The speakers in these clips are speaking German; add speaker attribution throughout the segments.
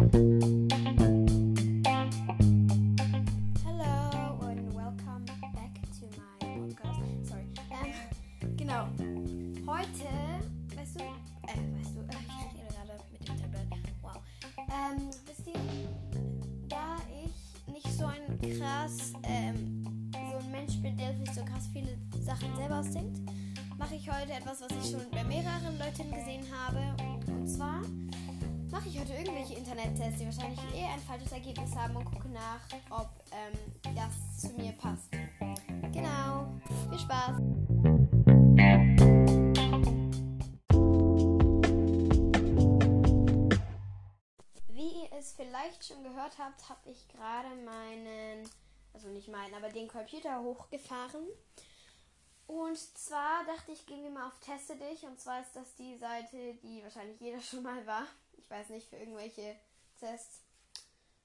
Speaker 1: Hello and welcome back to my podcast. Sorry. Ähm, genau. Heute, weißt du, äh, weißt du, ich rede gerade mit dem Tablet. Wow. Ähm, wisst ihr, da ich nicht so ein krass, ähm, so ein Mensch bin, der sich so krass viele Sachen selber ausdenkt, mache ich heute etwas, was ich schon bei mehreren Leuten gesehen ich heute irgendwelche Internettests, die wahrscheinlich eh ein falsches Ergebnis haben und gucke nach, ob ähm, das zu mir passt. Genau. Viel Spaß. Wie ihr es vielleicht schon gehört habt, habe ich gerade meinen, also nicht meinen, aber den Computer hochgefahren. Und zwar dachte ich, gehen wir mal auf Teste dich. Und zwar ist das die Seite, die wahrscheinlich jeder schon mal war. Weiß nicht, für irgendwelche Tests.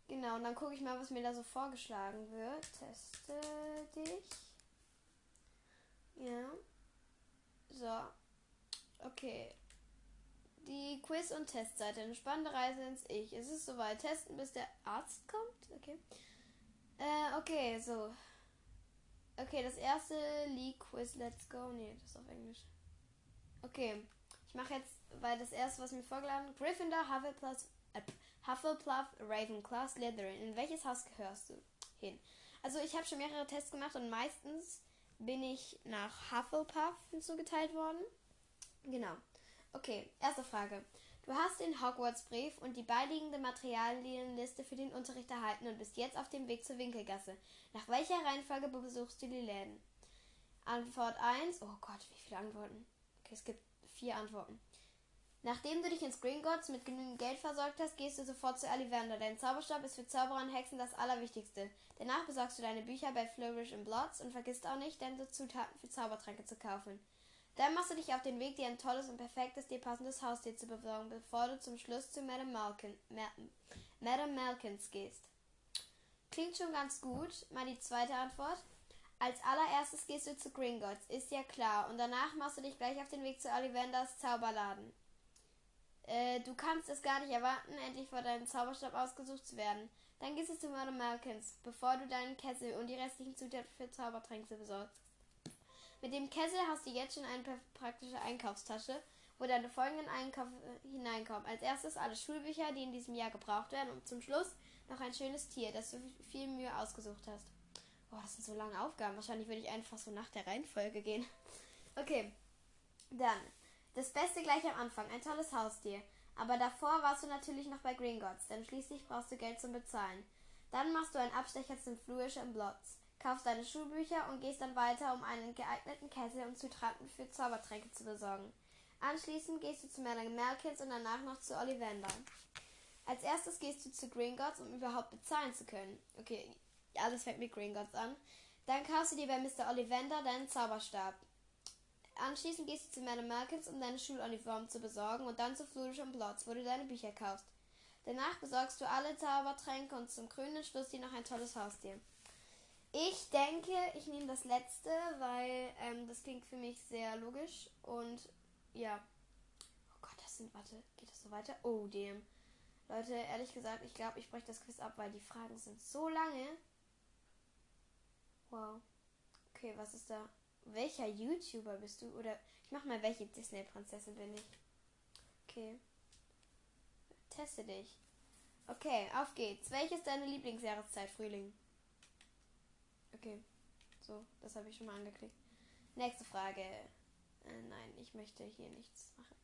Speaker 1: Genau, und dann gucke ich mal, was mir da so vorgeschlagen wird. Teste dich. Ja. So. Okay. Die Quiz- und Testseite. Eine spannende Reise ins Ich. Es ist soweit. Testen, bis der Arzt kommt. Okay. Äh, okay, so. Okay, das erste League Quiz, let's go. Nee, das ist auf Englisch. Okay, ich mache jetzt, weil das erste, was mir vorgeladen Gryffindor, Hufflepuff, äh, Hufflepuff, Ravenclaw, Slytherin. In welches Haus gehörst du hin? Also ich habe schon mehrere Tests gemacht und meistens bin ich nach Hufflepuff hinzugeteilt worden. Genau. Okay, erste Frage. Du hast den Hogwarts-Brief und die beiliegende Materialienliste für den Unterricht erhalten und bist jetzt auf dem Weg zur Winkelgasse. Nach welcher Reihenfolge besuchst du die Läden? Antwort 1. Oh Gott, wie viele Antworten? Okay, es gibt vier Antworten. Nachdem du dich ins Gringotts mit genügend Geld versorgt hast, gehst du sofort zu Ollivander. Dein Zauberstab ist für Zauberer und Hexen das Allerwichtigste. Danach besorgst du deine Bücher bei Flourish and Blots und vergisst auch nicht, deine Zutaten für Zaubertränke zu kaufen. Dann machst du dich auf den Weg, dir ein tolles und perfektes, dir passendes Haustier zu besorgen, bevor du zum Schluss zu Madame, Malkin, Ma Madame Malkins gehst. Klingt schon ganz gut. Mal die zweite Antwort. Als allererstes gehst du zu Gringotts, ist ja klar. Und danach machst du dich gleich auf den Weg zu Ollivanders Zauberladen. Äh, du kannst es gar nicht erwarten, endlich vor deinem Zauberstab ausgesucht zu werden. Dann gehst du zu Madame Malkins, bevor du deinen Kessel und die restlichen Zutaten für Zaubertränke besorgst. Mit dem Kessel hast du jetzt schon eine praktische Einkaufstasche, wo deine folgenden Einkäufe hineinkommen. Als erstes alle Schulbücher, die in diesem Jahr gebraucht werden und zum Schluss noch ein schönes Tier, das du viel Mühe ausgesucht hast. Boah, das sind so lange Aufgaben. Wahrscheinlich würde ich einfach so nach der Reihenfolge gehen. Okay, dann. Das Beste gleich am Anfang. Ein tolles Haustier. Aber davor warst du natürlich noch bei Gringotts, denn schließlich brauchst du Geld zum Bezahlen. Dann machst du einen Abstecher zum Flourish and Blots, kaufst deine Schulbücher und gehst dann weiter, um einen geeigneten Kessel und Zutaten für Zaubertränke zu besorgen. Anschließend gehst du zu Madame Malkins und danach noch zu Ollivander. Als erstes gehst du zu Gringotts, um überhaupt bezahlen zu können. Okay, alles fängt mit Gringotts an. Dann kaufst du dir bei Mr. Ollivander deinen Zauberstab. Anschließend gehst du zu Madame Malkins, um deine Schuluniform zu besorgen und dann zu Flourish und Blots, wo du deine Bücher kaufst. Danach besorgst du alle Zaubertränke und zum krönenden Schluss dir noch ein tolles Haustier. Ich denke, ich nehme das letzte, weil ähm, das klingt für mich sehr logisch und ja. Oh Gott, das sind, warte, geht das so weiter? Oh, dem. Leute, ehrlich gesagt, ich glaube, ich breche das Quiz ab, weil die Fragen sind so lange. Wow. Okay, was ist da? Welcher YouTuber bist du? Oder ich mach mal, welche Disney-Prinzessin bin ich? Okay. Teste dich. Okay, auf geht's. Welche ist deine Lieblingsjahreszeit, Frühling? Okay. So, das habe ich schon mal angeklickt. Nächste Frage. Äh, nein, ich möchte hier nichts machen.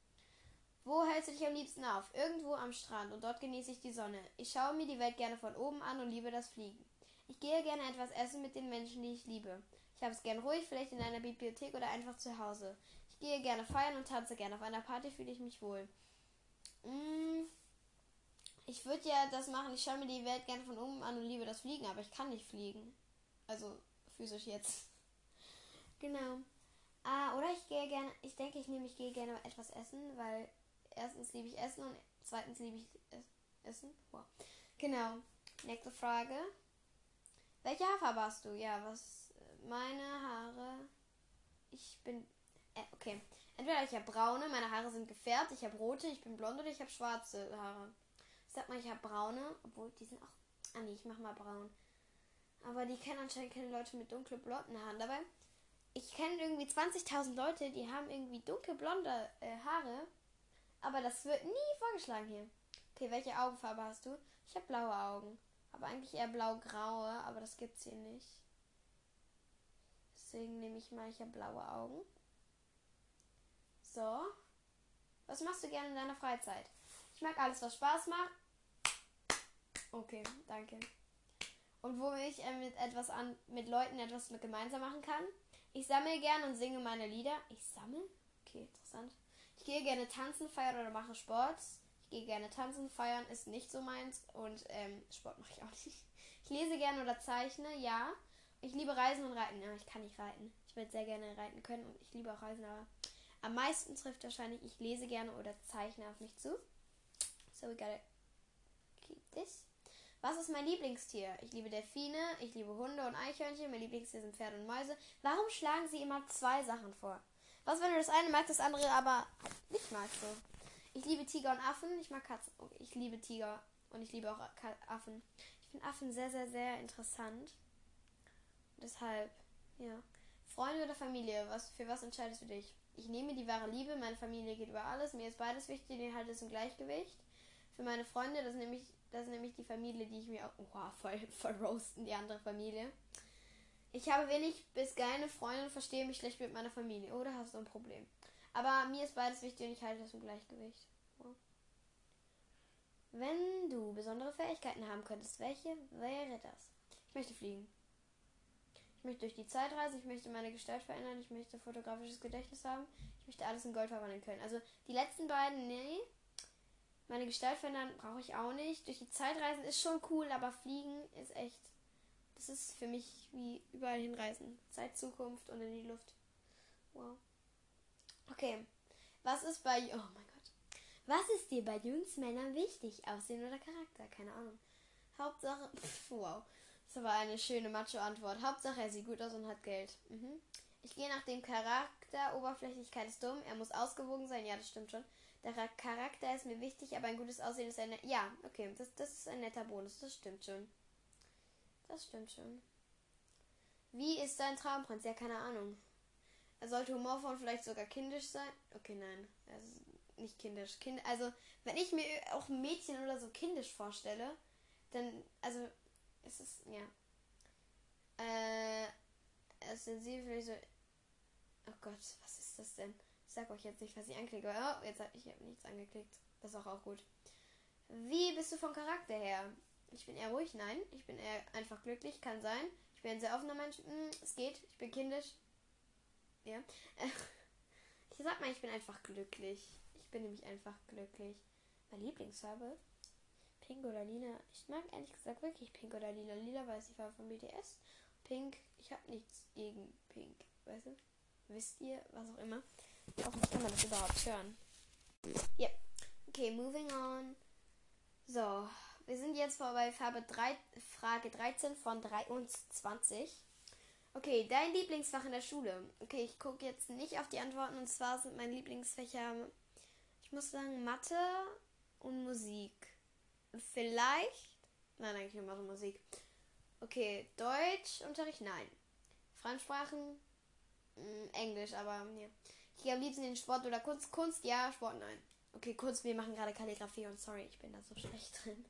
Speaker 1: Wo hältst du dich am liebsten auf? Irgendwo am Strand und dort genieße ich die Sonne. Ich schaue mir die Welt gerne von oben an und liebe das Fliegen. Ich gehe gerne etwas essen mit den Menschen, die ich liebe. Ich habe es gern ruhig, vielleicht in einer Bibliothek oder einfach zu Hause. Ich gehe gerne feiern und tanze gerne. Auf einer Party fühle ich mich wohl. Mm, ich würde ja das machen. Ich schaue mir die Welt gerne von oben an und liebe das Fliegen, aber ich kann nicht fliegen. Also physisch jetzt. Genau. Ah, oder ich gehe gerne, ich denke, ich nehme, ich gehe gerne etwas essen, weil erstens liebe ich Essen und zweitens liebe ich es Essen. Wow. Genau. Nächste Frage. Welche Haarfarbe hast du? Ja, was? Meine Haare. Ich bin. Äh, okay. Entweder ich habe braune, meine Haare sind gefärbt, ich habe rote, ich bin blond oder ich habe schwarze Haare. Ich sag mal, ich habe braune, obwohl die sind auch. Ah nee, ich mach mal braun. Aber die kennen anscheinend keine Leute mit dunklen blonden Haaren. Dabei, ich kenne irgendwie 20.000 Leute, die haben irgendwie dunkelblonde äh, Haare. Aber das wird nie vorgeschlagen hier. Okay, welche Augenfarbe hast du? Ich habe blaue Augen. Aber eigentlich eher blau-graue, aber das gibt's hier nicht. Deswegen nehme ich mal, habe blaue Augen. So. Was machst du gerne in deiner Freizeit? Ich mag alles, was Spaß macht. Okay, danke. Und wo ich äh, mit etwas an, mit Leuten etwas mit gemeinsam machen kann. Ich sammle gerne und singe meine Lieder. Ich sammle? Okay, interessant. Ich gehe gerne tanzen, feiern oder mache Sport. Ich gehe gerne tanzen, feiern ist nicht so meins und ähm, Sport mache ich auch nicht. Ich lese gerne oder zeichne, ja. Ich liebe Reisen und Reiten. Ja, ich kann nicht reiten. Ich würde sehr gerne reiten können und ich liebe auch Reisen, aber am meisten trifft wahrscheinlich, ich lese gerne oder zeichne auf mich zu. So, we gotta keep this. Was ist mein Lieblingstier? Ich liebe Delfine, ich liebe Hunde und Eichhörnchen. Mein Lieblingstier sind Pferde und Mäuse. Warum schlagen sie immer zwei Sachen vor? Was, wenn du das eine magst, das andere aber nicht magst so? Ich liebe Tiger und Affen. Ich mag Katzen. Oh, ich liebe Tiger und ich liebe auch Affen. Ich finde Affen sehr, sehr, sehr interessant. Deshalb, ja. Freunde oder Familie? Was, für was entscheidest du dich? Ich nehme die wahre Liebe. Meine Familie geht über alles. Mir ist beides wichtig. Den halt ist im Gleichgewicht. Für meine Freunde, das nehme ich das ist nämlich die Familie, die ich mir auch. Wow, voll, voll roasten, die andere Familie. Ich habe wenig bis keine Freunde und verstehe mich schlecht mit meiner Familie. Oder hast du ein Problem? Aber mir ist beides wichtig und ich halte das im Gleichgewicht. Wow. Wenn du besondere Fähigkeiten haben könntest, welche wäre das? Ich möchte fliegen. Ich möchte durch die Zeit reisen, ich möchte meine Gestalt verändern, ich möchte fotografisches Gedächtnis haben, ich möchte alles in Gold verwandeln können. Also die letzten beiden, nee, meine Gestalt verändern brauche ich auch nicht. Durch die Zeit reisen ist schon cool, aber fliegen ist echt. Das ist für mich wie überall hinreisen. Zeit, Zukunft und in die Luft. Wow. Okay. Was ist bei. Oh mein Gott. Was ist dir bei Jungs Männern wichtig? Aussehen oder Charakter? Keine Ahnung. Hauptsache. Pff, wow. Das war eine schöne Macho-Antwort. Hauptsache, er sieht gut aus und hat Geld. Mhm. Ich gehe nach dem Charakter. Oberflächlichkeit ist dumm. Er muss ausgewogen sein. Ja, das stimmt schon. Der Charakter ist mir wichtig, aber ein gutes Aussehen ist ein. Ja, okay, das, das ist ein netter Bonus. Das stimmt schon. Das stimmt schon. Wie ist dein Traumprinz? Ja, keine Ahnung. Er sollte humorvoll und vielleicht sogar kindisch sein. Okay, nein. Also nicht kindisch. Kind, also, wenn ich mir auch ein Mädchen oder so kindisch vorstelle, dann, also, es ist, ja. Äh, er ist sensibel, vielleicht so. Oh Gott, was ist das denn? Ich sag euch jetzt nicht, was ich anklicke. Oh, jetzt hab ich hab nichts angeklickt. Das ist auch, auch gut. Wie bist du vom Charakter her? Ich bin eher ruhig, nein. Ich bin eher einfach glücklich, kann sein. Ich bin ein sehr offener Mensch. Hm, es geht. Ich bin kindisch. Ja. Ich sag mal, ich bin einfach glücklich. Ich bin nämlich einfach glücklich. Meine Lieblingsfarbe? Pink oder lila? Ich mag ehrlich gesagt wirklich pink oder lila. Lila weiß ich war von BTS. Pink, ich habe nichts gegen pink. Weißt du? Wisst ihr, was auch immer. Hoffentlich kann man das überhaupt hören. Ja. Yep. Okay, moving on. So, wir sind jetzt bei Farbe 3, Frage 13 von 23. Okay, dein Lieblingsfach in der Schule. Okay, ich gucke jetzt nicht auf die Antworten und zwar sind meine Lieblingsfächer, ich muss sagen, Mathe und Musik. Vielleicht, nein, eigentlich nur Mathe Musik. Okay, Deutschunterricht, nein. Fremdsprachen, mm, Englisch, aber ja. Ich gehe am liebsten in Sport oder Kunst. Kunst, ja, Sport, nein. Okay, Kunst, wir machen gerade Kalligrafie und sorry, ich bin da so schlecht drin.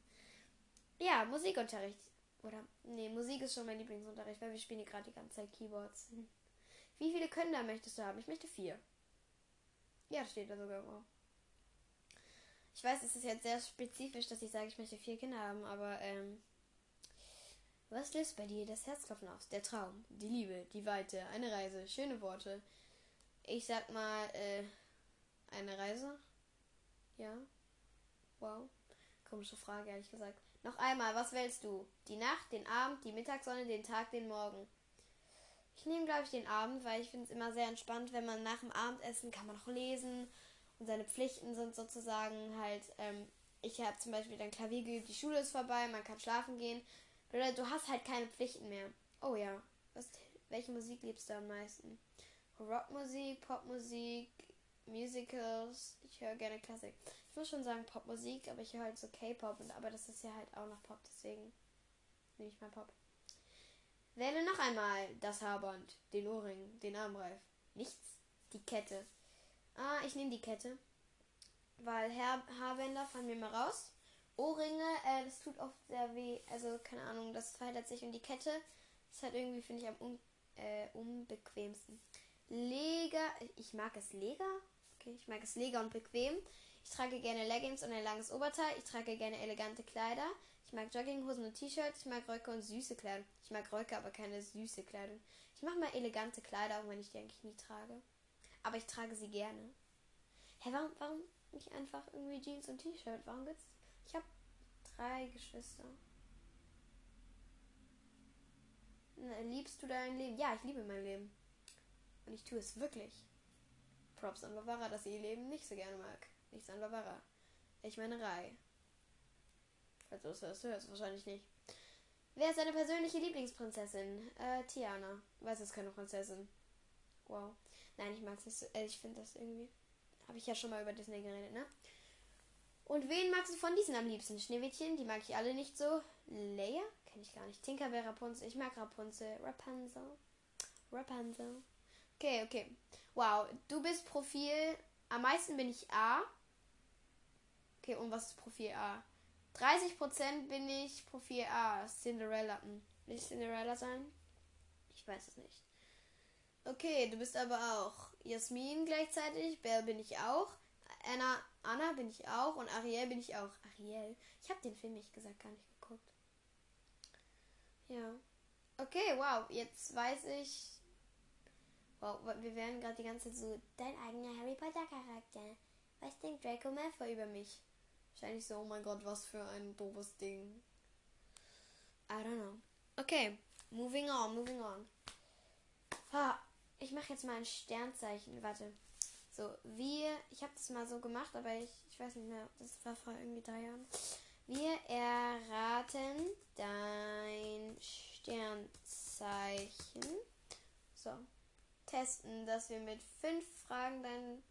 Speaker 1: Ja, Musikunterricht. Oder, nee, Musik ist schon mein Lieblingsunterricht, weil wir spielen hier gerade die ganze Zeit Keyboards. Wie viele Kinder möchtest du haben? Ich möchte vier. Ja, steht da sogar immer. Ich weiß, es ist jetzt sehr spezifisch, dass ich sage, ich möchte vier Kinder haben, aber, ähm, was löst bei dir das Herzklopfen aus? Der Traum, die Liebe, die Weite, eine Reise, schöne Worte, ich sag mal, äh, eine Reise. Ja. Wow. Komische Frage, ehrlich gesagt. Noch einmal, was wählst du? Die Nacht, den Abend, die Mittagssonne, den Tag, den Morgen? Ich nehme, glaube ich, den Abend, weil ich finde es immer sehr entspannt, wenn man nach dem Abendessen kann man noch lesen seine Pflichten sind sozusagen halt, ähm, ich habe zum Beispiel dann Klavier geübt, die Schule ist vorbei, man kann schlafen gehen. Du hast halt keine Pflichten mehr. Oh ja. Was, welche Musik liebst du am meisten? Rockmusik, Popmusik, Musicals. Ich höre gerne Klassik. ich muss schon sagen Popmusik, aber ich höre halt so K-Pop aber das ist ja halt auch noch Pop, deswegen nehme ich mal Pop. Wähle noch einmal das Haarband, den Ohrring, den Armreif. Nichts. Die Kette. Ah, ich nehme die Kette. Weil Haar Haarbänder fallen mir mal raus. Ohrringe, äh, das tut oft sehr weh. Also, keine Ahnung, das verhält sich. Und die Kette ist halt irgendwie, finde ich, am un äh, unbequemsten. Leger, ich mag es leger. Okay, ich mag es leger und bequem. Ich trage gerne Leggings und ein langes Oberteil. Ich trage gerne elegante Kleider. Ich mag Jogginghosen und T-Shirts. Ich mag Röcke und süße Kleidung. Ich mag Röcke, aber keine süße Kleidung. Ich mache mal elegante Kleider, auch wenn ich die eigentlich nie trage. Aber ich trage sie gerne. Hä, warum, warum nicht einfach irgendwie Jeans und T-Shirt? Warum gibt's. Ich habe drei Geschwister. Liebst du dein Leben? Ja, ich liebe mein Leben. Und ich tue es wirklich. Props an Bavara, dass sie ihr Leben nicht so gerne mag. Nichts an Bavara. Ich meine Rai. Falls du das hörst, wahrscheinlich nicht. Wer ist deine persönliche Lieblingsprinzessin? Äh, Tiana. Weiß es keine Prinzessin. Wow. Nein, ich mag es nicht so. Äh, ich finde das irgendwie. Habe ich ja schon mal über Disney geredet, ne? Und wen magst du von diesen am liebsten? Schneewittchen, die mag ich alle nicht so. Leia? Kenne ich gar nicht. Tinkerbell, Rapunzel. Ich mag Rapunzel. Rapunzel. Rapunzel. Okay, okay. Wow, du bist Profil. Am meisten bin ich A. Okay, und was ist Profil A? 30% bin ich Profil A. Cinderella. Hm. Will ich Cinderella sein? Ich weiß es nicht. Okay, du bist aber auch Jasmin gleichzeitig. Belle bin ich auch. Anna, Anna bin ich auch. Und Ariel bin ich auch. Ariel. Ich habe den Film, nicht gesagt, gar nicht geguckt. Ja. Okay, wow. Jetzt weiß ich. Wow, wir werden gerade die ganze Zeit so. Dein eigener Harry Potter Charakter. Was denkt Draco Malfoy über mich? Wahrscheinlich so, oh mein Gott, was für ein doofes Ding. I don't know. Okay, moving on, moving on. Ah, ich mache jetzt mal ein Sternzeichen. Warte. So, wir, ich habe das mal so gemacht, aber ich, ich weiß nicht mehr, das war vor irgendwie drei Jahren. Wir erraten dein Sternzeichen. So. Testen, dass wir mit fünf Fragen dein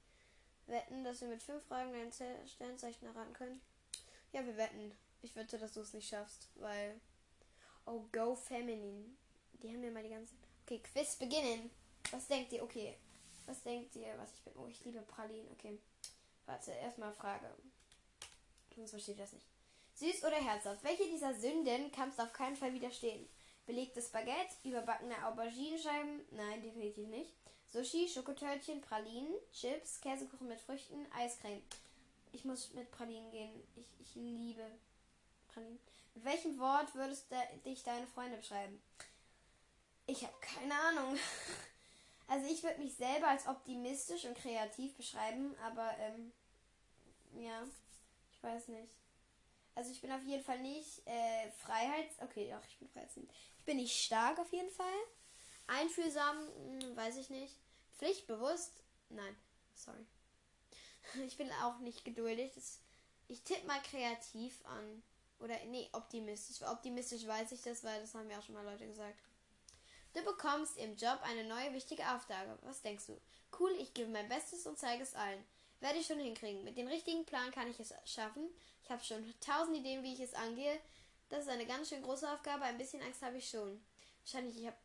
Speaker 1: wetten, dass wir mit fünf Fragen dein Sternzeichen erraten können. Ja, wir wetten. Ich wette, dass du es nicht schaffst, weil. Oh, Go Feminine. Die haben mir mal die ganze. Okay, Quiz beginnen. Was denkt ihr? Okay. Was denkt ihr, was ich bin? Oh, ich liebe Pralinen. Okay. Warte, erstmal Frage. Sonst versteht das nicht. Süß oder herzhaft? Welche dieser Sünden kannst du auf keinen Fall widerstehen? Belegtes Baguette, überbackene Auberginenscheiben? Nein, definitiv nicht. Sushi, Schokotörtchen, Pralinen, Chips, Käsekuchen mit Früchten, Eiscreme. Ich muss mit Pralinen gehen. Ich, ich liebe Pralinen. Mit welchem Wort würdest du dich deine Freunde beschreiben? Ich habe keine Ahnung. Also ich würde mich selber als optimistisch und kreativ beschreiben, aber ähm, ja, ich weiß nicht. Also ich bin auf jeden Fall nicht äh, Freiheits... Okay, doch, ich bin Freiheits... Ich bin nicht stark auf jeden Fall. Einfühlsam, hm, weiß ich nicht. Pflichtbewusst, nein, sorry. Ich bin auch nicht geduldig. Das, ich tippe mal kreativ an. Oder, nee, optimistisch. Optimistisch weiß ich das, weil das haben ja auch schon mal Leute gesagt. Du bekommst im Job eine neue wichtige Aufgabe. Was denkst du? Cool, ich gebe mein Bestes und zeige es allen. Werde ich schon hinkriegen. Mit dem richtigen Plan kann ich es schaffen. Ich habe schon tausend Ideen, wie ich es angehe. Das ist eine ganz schön große Aufgabe. Ein bisschen Angst habe ich schon. Wahrscheinlich, ich habe.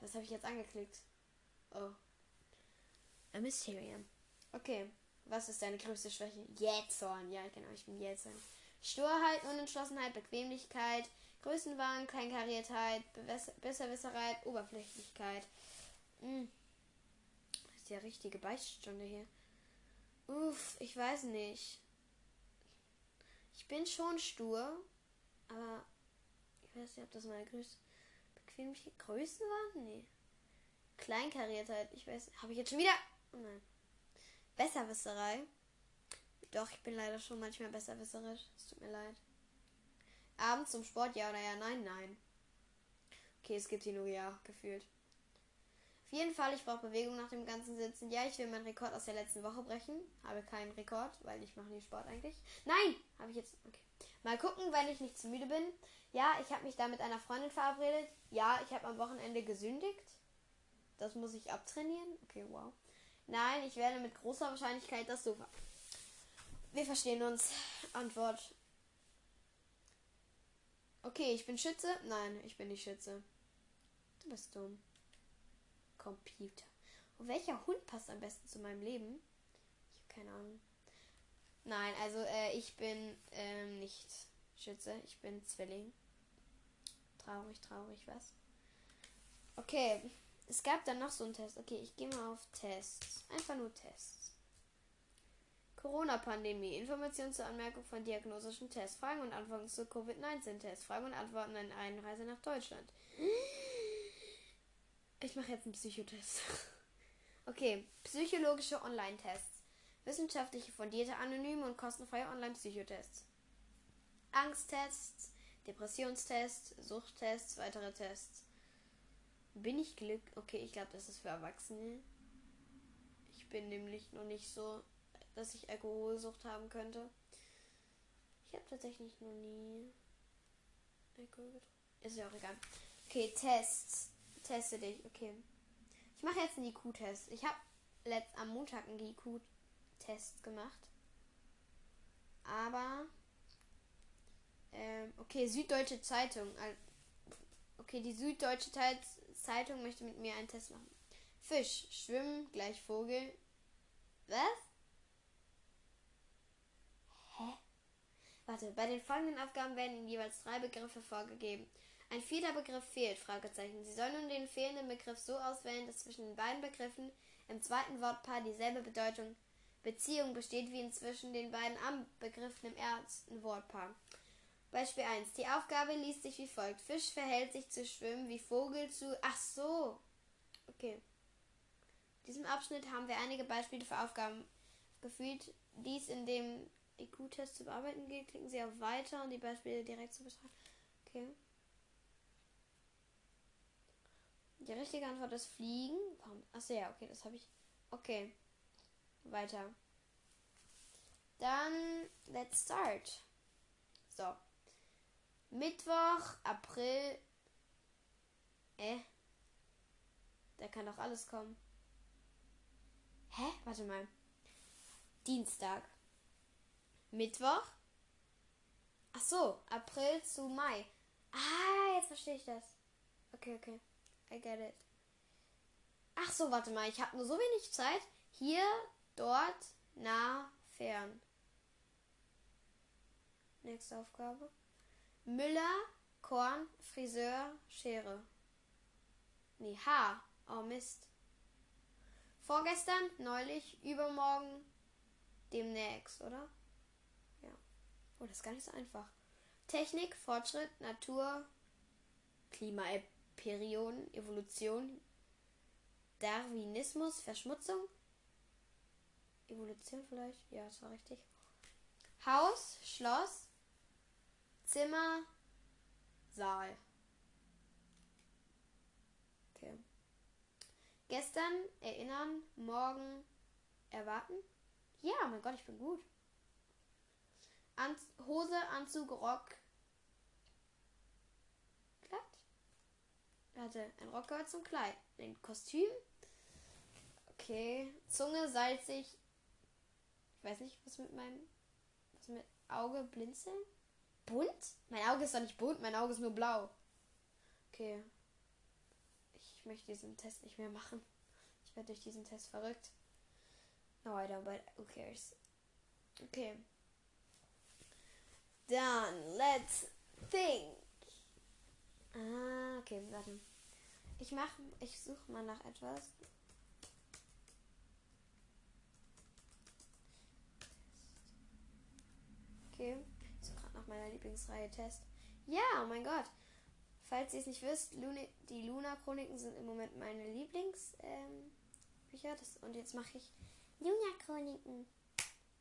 Speaker 1: Was habe ich jetzt angeklickt? Oh. A Mysterium. Okay. Was ist deine größte Schwäche? Jähzorn. Ja, genau, ich bin Jähzorn. Sturheit, Unentschlossenheit, Bequemlichkeit, Größenwahn, Kleinkariertheit, Besserwisserei, Oberflächlichkeit. Hm. Das ist ja richtige Beichtstunde hier. Uff, ich weiß nicht. Ich bin schon stur, aber ich weiß nicht, ob das meine größte Bequemlichkeit. Größenwahn? Nee. Kleinkariertheit, ich weiß. Habe ich jetzt schon wieder. Oh nein. Besserwisserei. Doch, ich bin leider schon manchmal besserwisserisch. Es tut mir leid. Abends zum Sport, ja oder ja? Nein, nein. Okay, es gibt hier nur ja, gefühlt. Auf jeden Fall, ich brauche Bewegung nach dem ganzen Sitzen. Ja, ich will meinen Rekord aus der letzten Woche brechen. Habe keinen Rekord, weil ich mache nie Sport eigentlich. Nein! Habe ich jetzt. Okay. Mal gucken, wenn ich nicht zu müde bin. Ja, ich habe mich da mit einer Freundin verabredet. Ja, ich habe am Wochenende gesündigt. Das muss ich abtrainieren. Okay, wow. Nein, ich werde mit großer Wahrscheinlichkeit das Sofa. Wir verstehen uns. Antwort. Okay, ich bin Schütze? Nein, ich bin nicht Schütze. Du bist dumm. Computer. Und welcher Hund passt am besten zu meinem Leben? Ich habe keine Ahnung. Nein, also äh, ich bin ähm, nicht Schütze. Ich bin Zwilling. Traurig, traurig, was? Okay, es gab dann noch so einen Test. Okay, ich gehe mal auf Tests. Einfach nur Tests. Corona-Pandemie. Informationen zur Anmerkung von diagnostischen Tests. Fragen und Antworten zu Covid-19-Tests. Fragen und Antworten an Einreise nach Deutschland. Ich mache jetzt einen Psychotest. Okay, psychologische Online-Tests. Wissenschaftliche fundierte, anonyme und kostenfreie Online-Psychotests. Angsttests, Depressionstests, Suchttests, weitere Tests. Bin ich Glück? Okay, ich glaube, das ist für Erwachsene. Ich bin nämlich noch nicht so, dass ich Alkoholsucht haben könnte. Ich habe tatsächlich noch nie Alkohol getrunken. Ist ja auch egal. Okay, Tests. Teste dich. Okay. Ich mache jetzt einen IQ-Test. Ich habe am Montag einen IQ-Test gemacht. Aber. Ähm, okay, Süddeutsche Zeitung. Okay, die Süddeutsche Zeitung möchte mit mir einen Test machen. Fisch, schwimmen, gleich Vogel. Was? Warte, bei den folgenden Aufgaben werden Ihnen jeweils drei Begriffe vorgegeben. Ein vierter Begriff fehlt, Fragezeichen. Sie sollen nun den fehlenden Begriff so auswählen, dass zwischen den beiden Begriffen im zweiten Wortpaar dieselbe Bedeutung Beziehung besteht wie inzwischen den beiden Am-Begriffen im ersten Wortpaar. Beispiel 1. Die Aufgabe liest sich wie folgt. Fisch verhält sich zu Schwimmen wie Vogel zu. Ach so. Okay. In diesem Abschnitt haben wir einige Beispiele für Aufgaben gefühlt. Dies in dem IQ-Test zu bearbeiten gilt. Klicken Sie auf Weiter und die Beispiele direkt zu betrachten. Okay. Die richtige Antwort ist Fliegen. Achso, ja, okay, das habe ich. Okay. Weiter. Dann, let's start. So. Mittwoch, April. Äh. Da kann doch alles kommen. Hä? Warte mal. Dienstag. Mittwoch. Ach so, April zu Mai. Ah, jetzt verstehe ich das. Okay, okay. I get it. Ach so, warte mal, ich habe nur so wenig Zeit. Hier, dort, nah, fern. Nächste Aufgabe. Müller, Korn, Friseur, Schere. Nee, Haar. Oh Mist. Vorgestern, neulich, übermorgen, demnächst, oder? Oh, das ist gar nicht so einfach. Technik, Fortschritt, Natur, Klima, Perioden, Evolution, Darwinismus, Verschmutzung. Evolution vielleicht? Ja, das war richtig. Haus, Schloss, Zimmer, Saal. Okay. Gestern erinnern, morgen erwarten. Ja, mein Gott, ich bin gut. An Hose, Anzug, Rock, Er hatte ein Rock gehört zum Kleid. Ein Kostüm. Okay. Zunge salzig. Ich weiß nicht, was mit meinem. Was mit Auge blinzeln? Bunt? Mein Auge ist doch nicht bunt, mein Auge ist nur blau. Okay. Ich möchte diesen Test nicht mehr machen. Ich werde durch diesen Test verrückt. No, I don't, but who cares? Okay. Dann, let's think. Ah, okay, warte. Ich mach, ich suche mal nach etwas. Okay, ich suche gerade nach meiner Lieblingsreihe Test. Ja, oh mein Gott. Falls ihr es nicht wisst, Luna, die Luna-Chroniken sind im Moment meine Lieblingsbücher. Ähm, und jetzt mache ich Luna-Chroniken.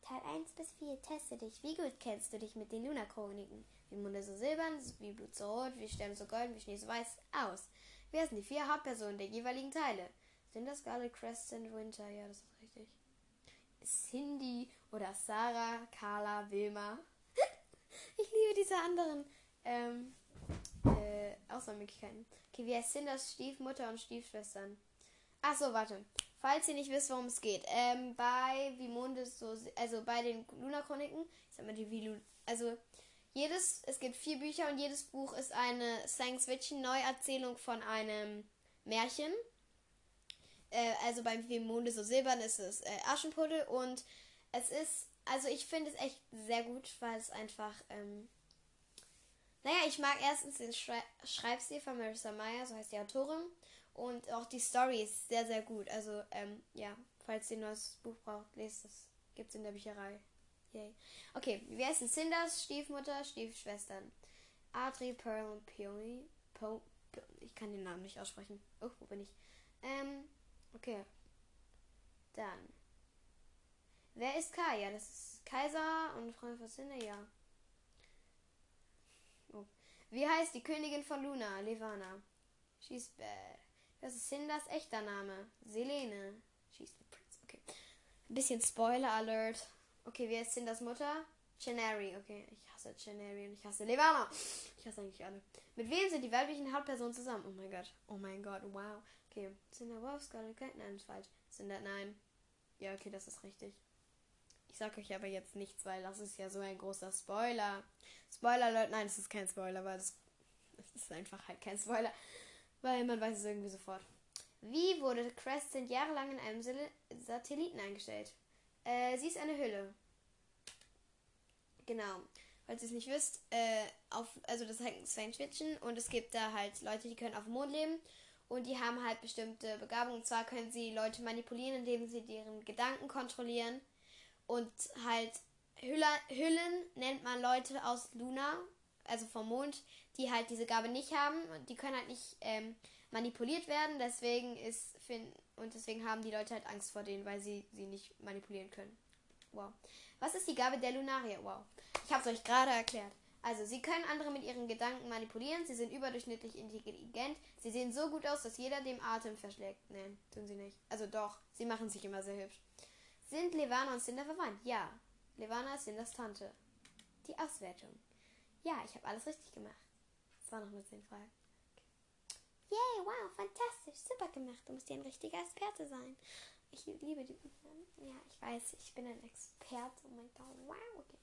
Speaker 1: Teil 1 bis 4. Teste dich. Wie gut kennst du dich mit den Luna-Chroniken? Wie Munde so silbern, wie Blut so rot, wie Sterne so golden, wie Schnee so weiß aus. Wer sind die vier Hauptpersonen der jeweiligen Teile? Sind das Scarlet Crescent Winter? Ja, das ist richtig. Cindy oder Sarah, Carla, Wilma. ich liebe diese anderen ähm, äh, Auswahlmöglichkeiten. Okay, wie heißt Cinders Stiefmutter und Stiefschwestern? Achso, warte. Falls ihr nicht wisst, worum es geht, ähm, bei Vimonde so, also bei den Luna-Chroniken, ich sag mal die Vilu, also jedes, es gibt vier Bücher und jedes Buch ist eine Science-Fiction-Neuerzählung von einem Märchen. Äh, also beim Vimonde so silbern ist es äh, Aschenputtel und es ist, also ich finde es echt sehr gut, weil es einfach, ähm, naja, ich mag erstens den Schrei Schreibstil von Marissa Meyer, so heißt die Autorin. Und auch die Story ist sehr, sehr gut. Also, ähm, ja, falls ihr ein neues Buch braucht, lest es. Gibt's in der Bücherei. Yay. Okay, ist denn Cinders Stiefmutter, Stiefschwestern? Adri, Pearl und Peony. Po, po, ich kann den Namen nicht aussprechen. Oh, wo bin ich? Ähm, okay. Dann. Wer ist Kaya? Das ist Kaiser und Freund von Cinder, ja. Oh. Wie heißt die Königin von Luna? Levana. She's bad. Das ist Cinders echter Name. Selene. She's the prince. Okay. Ein bisschen Spoiler Alert. Okay, wer ist Cinders Mutter? Chenary. Okay, ich hasse Chenary und ich hasse Levana. Ich hasse eigentlich alle. Mit wem sind die weiblichen Hauptpersonen zusammen? Oh mein Gott. Oh mein Gott. Wow. Okay. Cinder Wolf, Scarlet Cat. Nein, ist falsch. Cinder, nein. Ja, okay, das ist richtig. Ich sag euch aber jetzt nichts, weil das ist ja so ein großer Spoiler. Spoiler, Leute. Nein, das ist kein Spoiler, weil das ist einfach halt kein Spoiler. Weil man weiß es irgendwie sofort. Wie wurde Crescent jahrelang in einem Satelliten eingestellt? Äh, sie ist eine Hülle. Genau. Falls ihr es nicht wisst, äh, auf, also das ist halt Science Fiction und es gibt da halt Leute, die können auf dem Mond leben und die haben halt bestimmte Begabungen. Und zwar können sie Leute manipulieren, indem sie deren Gedanken kontrollieren. Und halt Hüller, Hüllen nennt man Leute aus Luna, also vom Mond, die halt diese Gabe nicht haben und die können halt nicht ähm, manipuliert werden. Deswegen ist und deswegen haben die Leute halt Angst vor denen, weil sie sie nicht manipulieren können. Wow. Was ist die Gabe der Lunaria? Wow. Ich habe es euch gerade erklärt. Also, sie können andere mit ihren Gedanken manipulieren, sie sind überdurchschnittlich intelligent, sie sehen so gut aus, dass jeder dem Atem verschlägt. Nein, tun sie nicht. Also doch, sie machen sich immer sehr hübsch. Sind Levana und Cinder verwandt? Ja. Levana ist Cinders Tante. Die Auswertung. Ja, ich habe alles richtig gemacht. Das war noch nur 10 Fragen. Okay. Yay, wow, fantastisch, super gemacht. Du musst ja ein richtiger Experte sein. Ich liebe die Bücher. Ja, ich weiß, ich bin ein Experte. Oh mein Gott, wow, okay.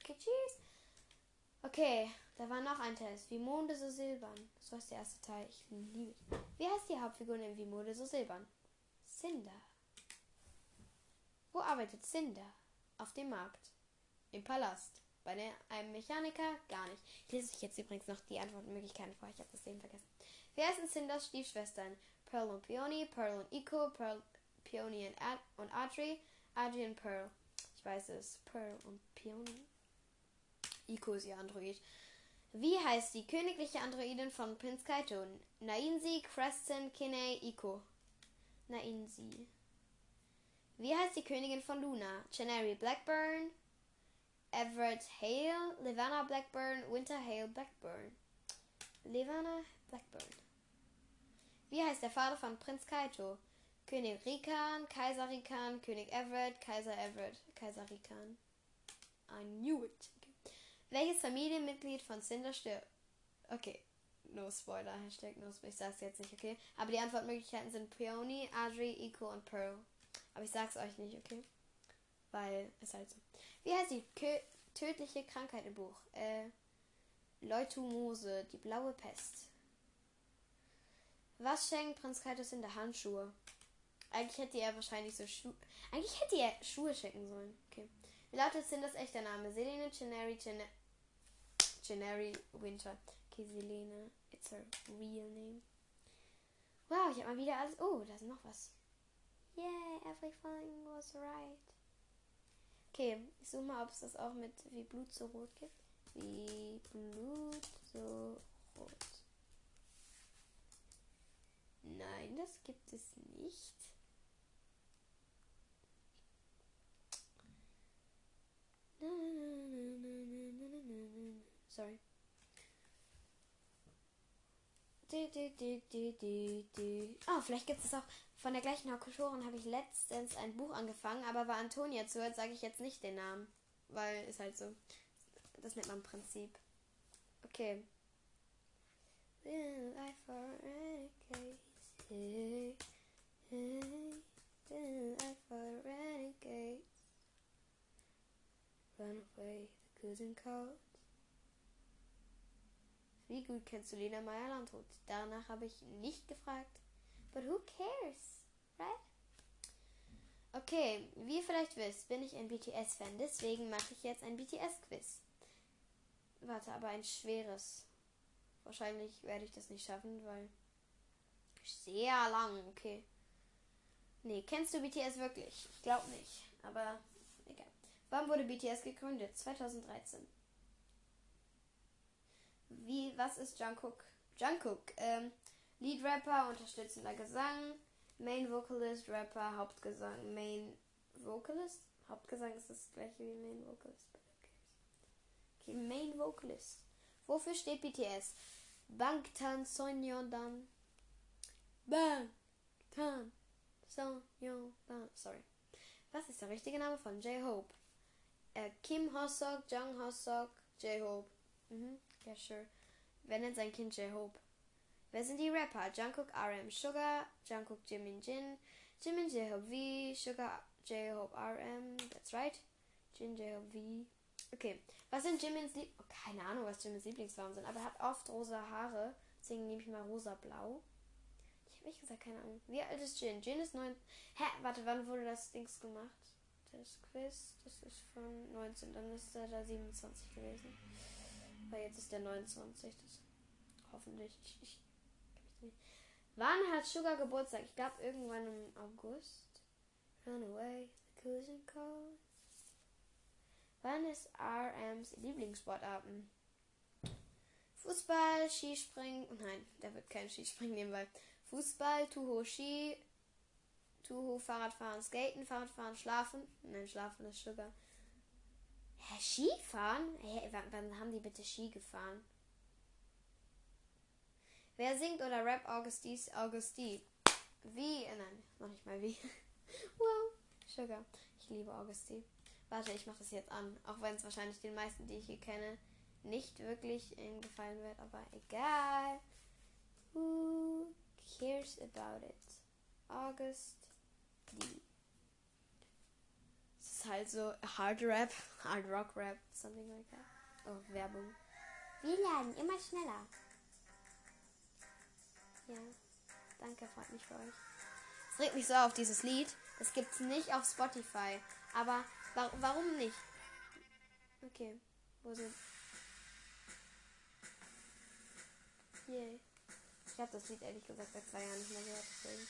Speaker 1: Okay, tschüss. Okay, da war noch ein Test. Wie Monde so silbern. Das war der erste Teil. Ich liebe es. Wie heißt die Hauptfigur in Wie Monde so silbern? Cinder. Wo arbeitet Cinder? Auf dem Markt. Im Palast. Bei einem Mechaniker gar nicht. Ich lese euch jetzt übrigens noch die Antwortmöglichkeiten vor. Ich habe das eben vergessen. Wer ist Cinders Stiefschwestern? Pearl und Peony, Pearl und Ico, Pearl, Peony und, Ad und Adri, Adri und Pearl. Ich weiß es. Pearl und Peony. Ico ist ihr Android. Wie heißt die königliche Androidin von Prinz Kaito? Nainsi, Creston, Kinney, Ico. Nainsi. Wie heißt die Königin von Luna? Chanary Blackburn, Everett Hale, Levana Blackburn, Winter Hale Blackburn. Levana Blackburn. Wie heißt der Vater von Prinz Kaito? König Rikan, Kaiser Rikan, König Everett, Kaiser Everett, Kaiser Rikan. I knew it. Welches Familienmitglied von Cinder stirbt? Okay, no Spoiler, Hashtag no Spoiler, ich sag's jetzt nicht, okay? Aber die Antwortmöglichkeiten sind Peony, Adri, Iko und Pearl. Aber ich sag's euch nicht, okay? Weil, ist halt so. Wie heißt die tödliche Krankheit im Buch? Äh, Leutomose, die blaue Pest. Was schenkt Prinz Kaitos in der Handschuhe? Eigentlich hätte er wahrscheinlich so Schuhe. Eigentlich hätte er Schuhe schenken sollen. Okay. Wie lautet sind das echter Name? Selene Chenary Chene Chenary Winter. Okay, Selene. It's her real name. Wow, ich habe mal wieder alles. Oh, da ist noch was. Yeah, everything was right. Okay, ich suche mal, ob es das auch mit wie Blut so rot gibt. Wie Blut so rot. Nein, das gibt es nicht. Sorry. Oh, vielleicht gibt es auch von der gleichen Autorin habe ich letztens ein Buch angefangen, aber weil Antonia zuhört, sage ich jetzt nicht den Namen, weil ist halt so. Das nennt man Prinzip. Okay. Run away, the cousin calls. Wie gut kennst du Lena Meyer Landrut? Danach habe ich nicht gefragt. But who cares, right? Okay, wie ihr vielleicht wisst, bin ich ein BTS-Fan, deswegen mache ich jetzt ein BTS-Quiz. Warte, aber ein schweres. Wahrscheinlich werde ich das nicht schaffen, weil sehr lang, okay. Nee, kennst du BTS wirklich? Ich glaube nicht, aber egal. Wann wurde BTS gegründet? 2013. Wie, was ist Jungkook? Jungkook, ähm, Lead-Rapper, unterstützender Gesang, Main Vocalist, Rapper, Hauptgesang, Main Vocalist? Hauptgesang ist das gleiche wie Main Vocalist. Okay, Main Vocalist. Wofür steht BTS? Bangtan Sonyeondan. Bangtan Sonyeondan. Sorry. Was ist der richtige Name von J-Hope? Äh, Kim Hosok, Jung Hosok, J-Hope. Mhm, ja, sure. Wer nennt sein Kind J-Hope? Wer sind die Rapper? Jungkook, RM, Sugar, Jungkook, Jimin Jin, Jimin J-Hope V, Sugar, J-Hope RM, that's right. Jin J-Hope V. Okay, was sind Jimins Lieb... Oh, keine Ahnung, was Jimins Lieblingsfarben sind, aber er hat oft rosa Haare. Deswegen nehme ich mal rosa-blau. Ich habe echt gesagt, keine Ahnung. Wie alt ist Jin? Jin ist 9... Hä? Warte, wann wurde das Dings gemacht? Das Quiz, das ist von 19. Dann ist er da 27 gewesen. Weil jetzt ist der 29. Das hoffentlich. Ich, ich, ich Wann hat Sugar Geburtstag? Ich glaube irgendwann im August. Run away, the cousin calls. Wann ist RMs Lieblingssportarten? Fußball, Skispringen. Nein, der wird kein Skispringen nehmen, weil Fußball, Tuho Ski, Tuho Fahrradfahren, Skaten, Fahrradfahren, Schlafen. Nein, Schlafen ist Sugar. Hä, Skifahren? Hä, wann, wann haben die bitte Ski gefahren? Wer singt oder rappt Augustis Augusti? Wie? Äh, nein, noch nicht mal wie. wow, Sugar. Ich liebe Augusti. Warte, ich mache das jetzt an. Auch wenn es wahrscheinlich den meisten, die ich hier kenne, nicht wirklich gefallen wird. Aber egal. Who cares about it? August D. Ist halt so Hard Rap, Hard Rock Rap, something like that. Oh, Werbung. Wir lernen immer schneller. Ja, danke, freut mich für euch. Es regt mich so auf dieses Lied. Das gibt's nicht auf Spotify. Aber Warum nicht? Okay. Wo sind. Yay. Ich habe das Lied ehrlich gesagt seit zwei Jahren nicht mehr gehört, deswegen.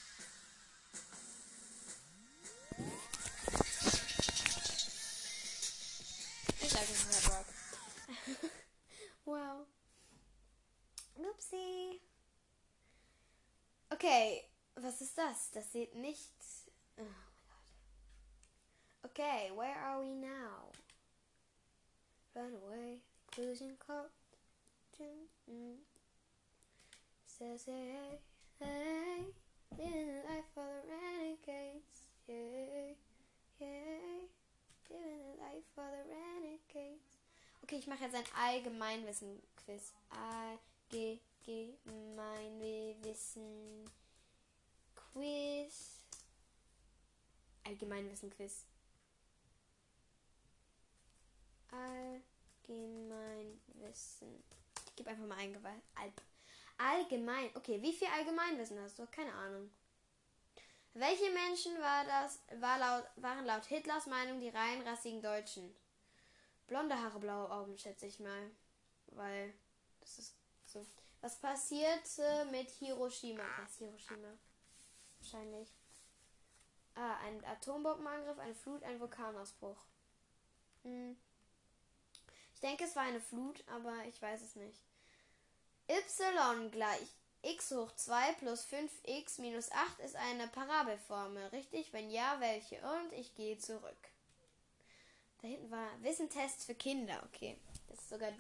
Speaker 1: Was das? Sieht nicht. Oh. Okay, where are we now? Run away, closing. Mm. Says hey, hey, living life for the renegades. Yeah, yeah, living life for the renegades. Okay, ich mache jetzt ein Allgemeinwissen-Quiz. Allgemeinwissen Quiz. Allgemeinwissen-Quiz. Allgemeinwissen. Ich gebe einfach mal Allgemein. Allgemein. Okay, wie viel Allgemeinwissen hast du? Keine Ahnung. Welche Menschen war das, war laut, waren laut Hitlers Meinung die rein rassigen Deutschen? Blonde Haare, blaue Augen, schätze ich mal. Weil das ist so. Was passierte mit Hiroshima? Was Hiroshima? Wahrscheinlich. Ah, ein Atombombenangriff, eine Flut, ein Vulkanausbruch. Hm denke, es war eine Flut, aber ich weiß es nicht. y gleich x hoch 2 plus 5x minus 8 ist eine Parabelformel, richtig? Wenn ja, welche? Und ich gehe zurück. Da hinten war Wissentest für Kinder. Okay, das ist sogar.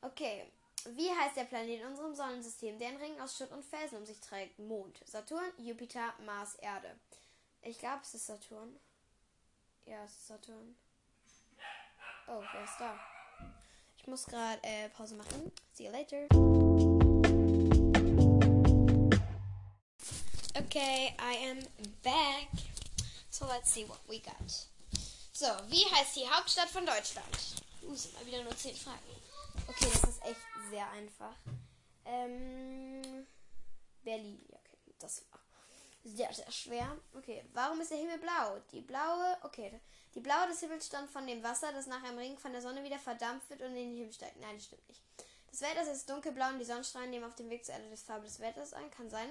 Speaker 1: Okay, wie heißt der Planet in unserem Sonnensystem, der einen Ring aus Schutt und Felsen um sich trägt? Mond, Saturn, Jupiter, Mars, Erde. Ich glaube, es ist Saturn. Ja, es ist Saturn. Oh, wer ist da? Ich muss gerade äh, Pause machen. See you later. Okay, I am back. So let's see what we got. So, wie heißt die Hauptstadt von Deutschland? Uh, sind mal wieder nur 10 Fragen. Okay, das echt sehr einfach. Ähm, Berlin. Ja, okay, das war sehr, sehr schwer. Okay, warum ist der Himmel blau? Die blaue, okay, die blaue des Himmels stammt von dem Wasser, das nach einem Ring von der Sonne wieder verdampft wird und in den Himmel steigt. Nein, das stimmt nicht. Das Wetter ist dunkelblau und die Sonnenstrahlen nehmen auf dem Weg zur Erde das Farbe des Wetters ein. Kann sein.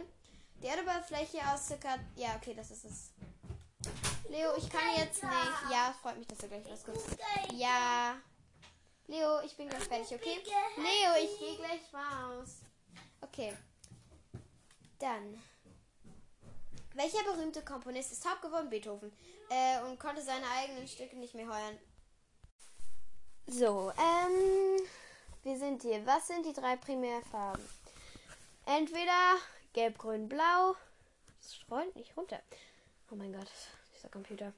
Speaker 1: Die Erdoberfläche aus circa. Ja, okay, das ist es. Leo, ich kann jetzt nicht. Ja, freut mich, dass du gleich was kommst. Ja. Leo, ich bin gleich fertig, okay? Leo, ich gehe gleich raus. Okay. Dann. Welcher berühmte Komponist ist taub geworden? Beethoven. Äh, und konnte seine eigenen Stücke nicht mehr heuern. So, ähm. Wir sind hier. Was sind die drei Primärfarben? Entweder gelb, grün, blau. Das streut nicht runter. Oh mein Gott, dieser Computer.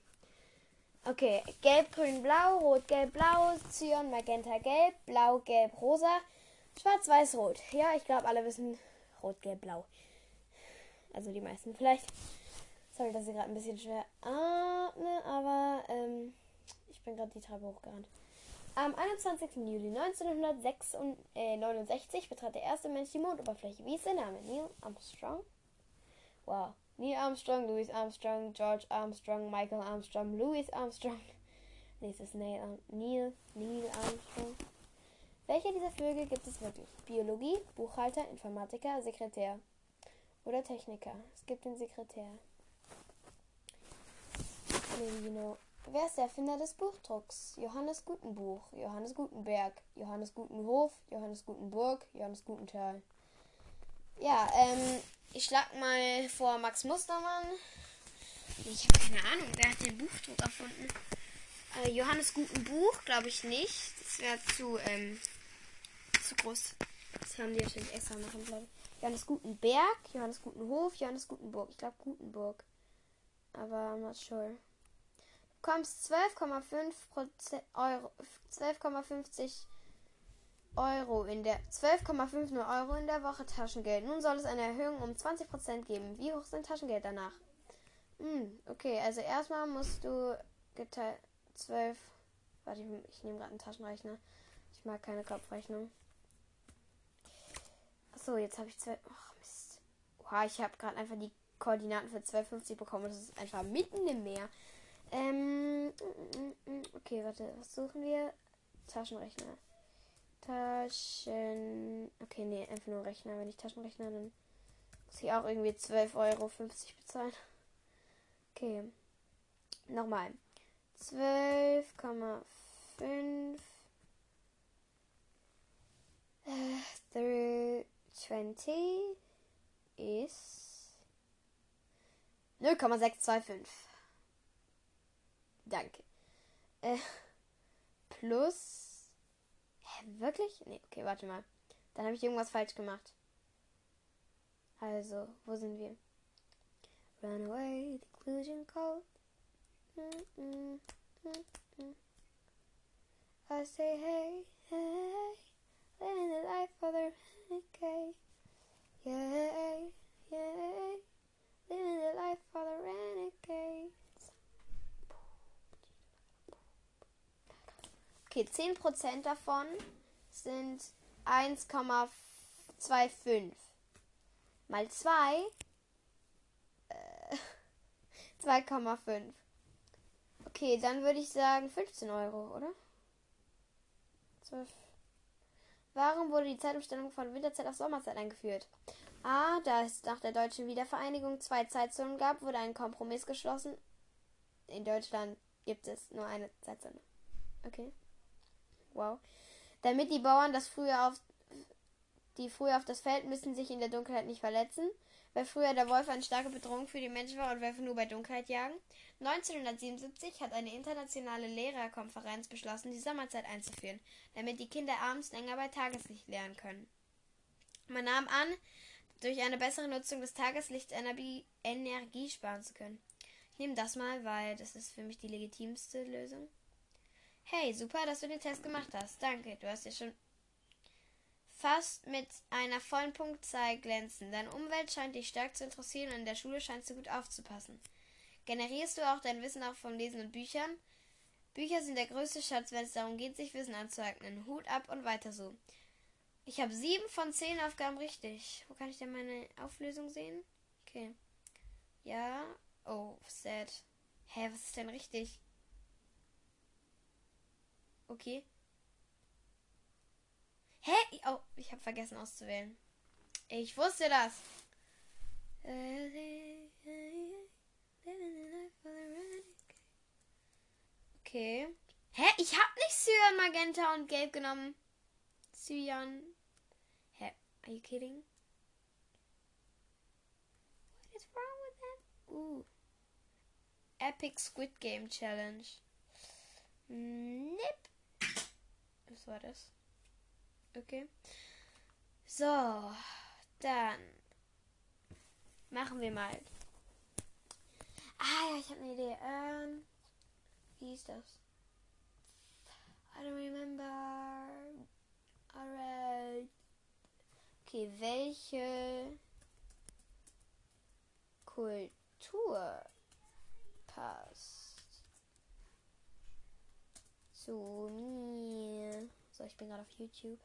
Speaker 1: Okay, gelb, grün, blau, rot, gelb, blau, Cyan, magenta, gelb, blau, gelb, rosa, schwarz, weiß, rot. Ja, ich glaube, alle wissen rot, gelb, blau. Also die meisten vielleicht. Sorry, dass ich gerade ein bisschen schwer atme, aber ähm, ich bin gerade die Treppe hochgerannt. Am 21. Juli 1969 betrat der erste Mensch die Mondoberfläche. Wie ist der Name? Neil Armstrong? Wow. Neil Armstrong, Louis Armstrong, George Armstrong, Michael Armstrong, Louis Armstrong. Nächstes Neil, Neil, Neil Armstrong. Welche dieser Vögel gibt es wirklich? Biologie, Buchhalter, Informatiker, Sekretär oder Techniker? Es gibt den Sekretär. Know. Wer ist der Erfinder des Buchdrucks? Johannes Gutenbuch, Johannes Gutenberg, Johannes Gutenhof, Johannes Gutenburg, Johannes Gutenthal. Ja, ähm, ich schlag mal vor Max Mustermann. Ich habe keine Ahnung, wer hat den Buchdruck erfunden? Äh, Johannes Gutenbuch, glaube ich nicht. Das wäre zu, ähm, zu groß. Das haben die wahrscheinlich extra machen, glaube ich. Johannes Gutenberg, Johannes Gutenhof, Johannes Gutenburg. Ich glaube Gutenburg. Aber I'm not sure bekommst 12,5 Euro, 12,50 Euro in der 12,50 Euro in der Woche Taschengeld. Nun soll es eine Erhöhung um 20% geben. Wie hoch ist dein Taschengeld danach? Hm, okay, also erstmal musst du geteilt 12. Warte, ich, ich nehme gerade einen Taschenrechner. Ich mag keine Kopfrechnung. Achso, jetzt habe ich 12. Ach, Mist. Oha, ich habe gerade einfach die Koordinaten für 12,50 bekommen. Das ist einfach mitten im Meer. Ähm, okay, warte, was suchen wir? Taschenrechner. Taschen. Okay, nee, einfach nur Rechner. Wenn ich Taschenrechner, dann muss ich auch irgendwie 12,50 Euro bezahlen. Okay. Nochmal. 12,5 uh, through 20 ist 0,625. Danke. Äh, plus. Hä, wirklich? Nee, okay, warte mal. Dann habe ich irgendwas falsch gemacht. Also, wo sind wir? Run away, the conclusion cold. Mm -mm, mm I say hey, hey, living the life of the renegade. Yeah, yeah, living the life of the renegade. Okay, 10% davon sind 1,25 mal 2 äh, 2,5. Okay, dann würde ich sagen 15 Euro, oder? 12. Warum wurde die Zeitumstellung von Winterzeit auf Sommerzeit eingeführt? A. Da es nach der deutschen Wiedervereinigung zwei Zeitzonen gab, wurde ein Kompromiss geschlossen. In Deutschland gibt es nur eine Zeitzone. Okay. Wow. Damit die Bauern das früher auf die früher auf das Feld müssen sich in der Dunkelheit nicht verletzen, weil früher der Wolf eine starke Bedrohung für die Menschen war und Wölfe nur bei Dunkelheit jagen. 1977 hat eine internationale Lehrerkonferenz beschlossen, die Sommerzeit einzuführen, damit die Kinder abends länger bei Tageslicht lernen können. Man nahm an, durch eine bessere Nutzung des Tageslichts Energie, Energie sparen zu können. Ich nehme das mal, weil das ist für mich die legitimste Lösung. Hey, super, dass du den Test gemacht hast. Danke, du hast dir schon fast mit einer vollen Punktzahl glänzen. Deine Umwelt scheint dich stark zu interessieren und in der Schule scheinst du gut aufzupassen. Generierst du auch dein Wissen auch vom Lesen und Büchern? Bücher sind der größte Schatz, wenn es darum geht, sich Wissen anzueignen. Hut ab und weiter so. Ich habe sieben von zehn Aufgaben richtig. Wo kann ich denn meine Auflösung sehen? Okay. Ja. Oh, sad. Hä, was ist denn richtig? Okay. Hä? Oh, ich habe vergessen auszuwählen. Ich wusste das. Okay. Hä? Ich hab nicht Cyan, Magenta und Gelb genommen. Cyan. Hä? Are you kidding? What is wrong with that? Ooh. Epic Squid Game Challenge. Nip. Was war das? Okay. So, dann machen wir mal. Ah ja, ich habe eine Idee. Ähm, wie ist das? I don't remember. Alright. Okay, welche Kultur passt zu mir? So, ich bin gerade auf YouTube.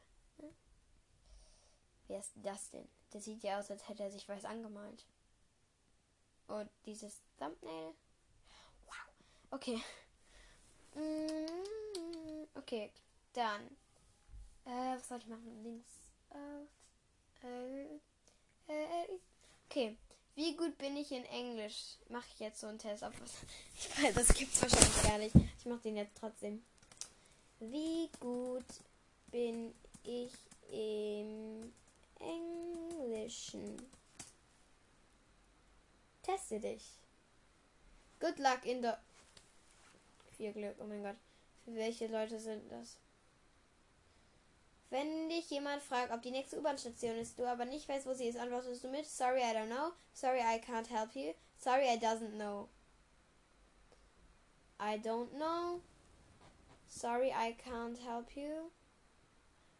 Speaker 1: Wer ist das denn? Der sieht ja aus, als hätte er sich weiß angemalt. Und dieses Thumbnail. Wow. Okay. Mm, okay, dann. Äh, was soll ich machen? Links. Äh, äh, okay. Wie gut bin ich in Englisch? Mache ich jetzt so einen Test auf was? Ich weiß, das gibt's wahrscheinlich gar nicht. Ich mache den jetzt trotzdem. Wie gut bin ich im Englischen. Teste dich. Good luck in the. Viel Glück, oh mein Gott. Für welche Leute sind das? Wenn dich jemand fragt, ob die nächste U-Bahn-Station ist, du aber nicht weißt, wo sie ist, antwortest du mit Sorry, I don't know. Sorry, I can't help you. Sorry, I doesn't know. I don't know. Sorry, I can't help you.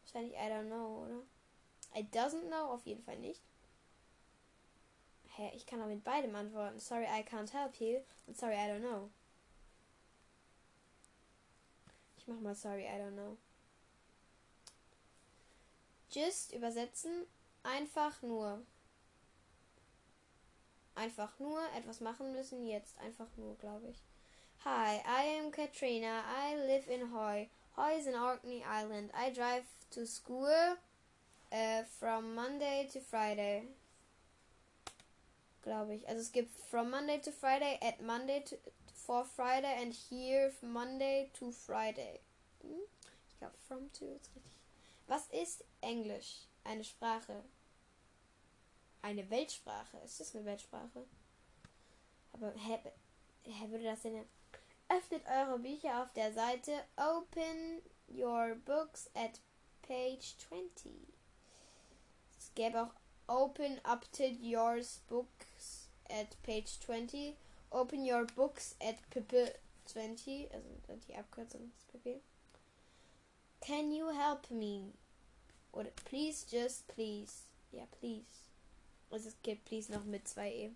Speaker 1: Wahrscheinlich I don't know, oder? I doesn't know, auf jeden Fall nicht. Hä, ich kann auch mit beidem antworten. Sorry, I can't help you. Und sorry, I don't know. Ich mach mal sorry, I don't know. Just übersetzen. Einfach nur. Einfach nur etwas machen müssen. Jetzt einfach nur, glaube ich. Hi, I am Katrina. I live in Hoy. Hoy is in Orkney Island. I drive to school uh, from Monday to Friday. Glaube ich. Also es gibt from Monday to Friday, at Monday to, for Friday and here Monday to Friday. Hm? Ich glaube from to ist richtig. Was ist Englisch? Eine Sprache. Eine Weltsprache. Ist das eine Weltsprache? Aber hä, hä würde das denn... Öffnet eure Bücher auf der Seite Open your books at page 20. Es gäbe auch Open update yours books at page 20. Open your books at pp 20. Also die Abkürzung ist pp. Can you help me? Oder please, just please. Ja, please. Also es gibt please noch mit zwei E.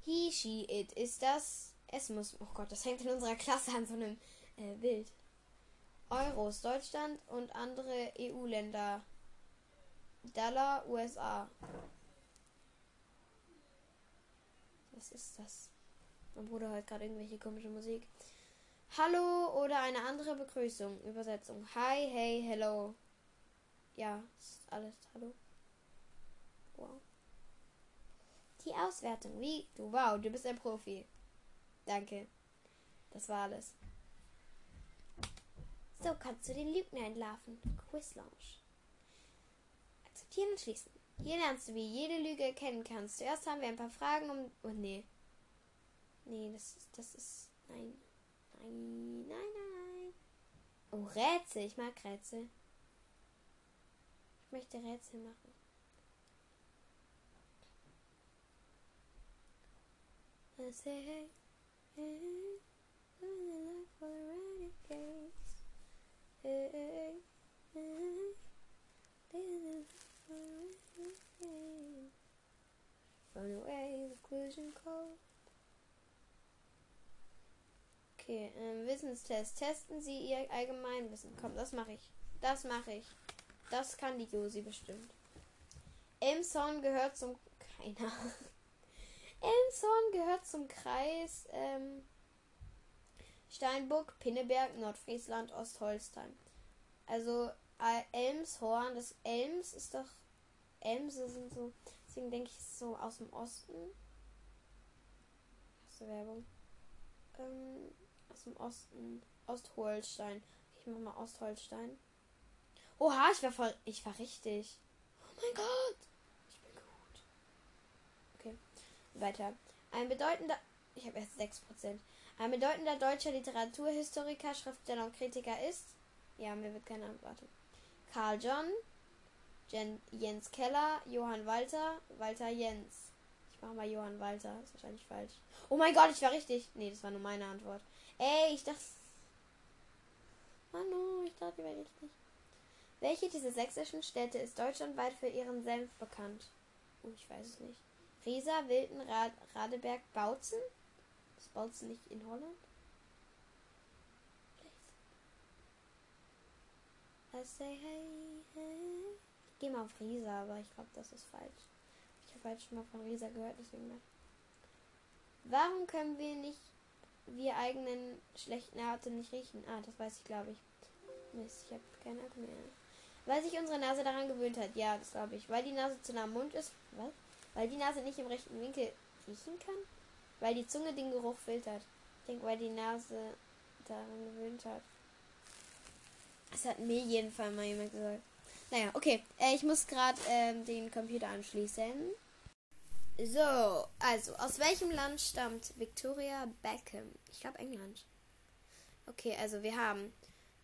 Speaker 1: He, she, it. Ist das? Es muss. Oh Gott, das hängt in unserer Klasse an so einem äh, Bild. Euros, Deutschland und andere EU-Länder. Dollar, USA. Was ist das? Mein Bruder hört gerade irgendwelche komische Musik. Hallo oder eine andere Begrüßung. Übersetzung. Hi, hey, hello. Ja, ist alles. Hallo. Wow. Die Auswertung. Wie? Du, wow, du bist ein Profi. Danke. Das war alles. So kannst du den Lügner entlarven. Quiz Launch. Akzeptieren und schließen. Hier lernst du, wie jede Lüge erkennen kannst. Zuerst haben wir ein paar Fragen um. Oh nee. Nee, das ist. Das ist. Nein. Nein, nein, nein. Oh, Rätsel. Ich mag Rätsel. Ich möchte Rätsel machen. I Okay, ähm, Wissenstest. Testen Sie Ihr Allgemeinwissen. Komm, das mache ich. Das mache ich. Das kann die Josi bestimmt. Elmshorn gehört zum... Keiner. Elmshorn gehört zum Kreis ähm, Steinburg, Pinneberg, Nordfriesland, Ostholstein. Also äh, Elmshorn, das Elms ist doch. Elmse sind so. Deswegen denke ich so aus dem Osten. Hast du Werbung? Ähm, aus dem Osten. Ostholstein. Ich mach mal Ostholstein. Oha, ich war voll. Ich war richtig. Oh mein Gott. Ich bin gut. Okay. Weiter. Ein bedeutender. Ich habe erst 6%. Ein bedeutender deutscher Literaturhistoriker, Schriftsteller und Kritiker ist. Ja, mir wird keine Antwort. Karl John, Jen, Jens Keller, Johann Walter, Walter Jens. Ich mache mal Johann Walter. Ist wahrscheinlich falsch. Oh mein Gott, ich war richtig. Nee, das war nur meine Antwort. Ey, ich dachte. Manu, ich dachte, ich war richtig. Welche dieser sächsischen Städte ist deutschlandweit für ihren Senf bekannt? Oh, ich weiß es nicht. Riesa, Wilden, Rad, Radeberg, Bautzen? Ist Bautzen nicht in Holland? I say hey, hey. Ich gehe mal auf Riesa, aber ich glaube, das ist falsch. Ich habe halt schon mal von Riesa gehört, deswegen. Mal. Warum können wir nicht wir eigenen schlechten Atem nicht riechen? Ah, das weiß ich, glaube ich. Mist, ich habe keine Akku mehr. Weil sich unsere Nase daran gewöhnt hat. Ja, das glaube ich. Weil die Nase zu nah am Mund ist. Was? Weil die Nase nicht im rechten Winkel riechen kann? Weil die Zunge den Geruch filtert. Ich denke, weil die Nase daran gewöhnt hat. Das hat mir jedenfalls mal jemand gesagt. Naja, okay. Äh, ich muss gerade ähm, den Computer anschließen. So, also, aus welchem Land stammt Victoria Beckham? Ich glaube England. Okay, also wir haben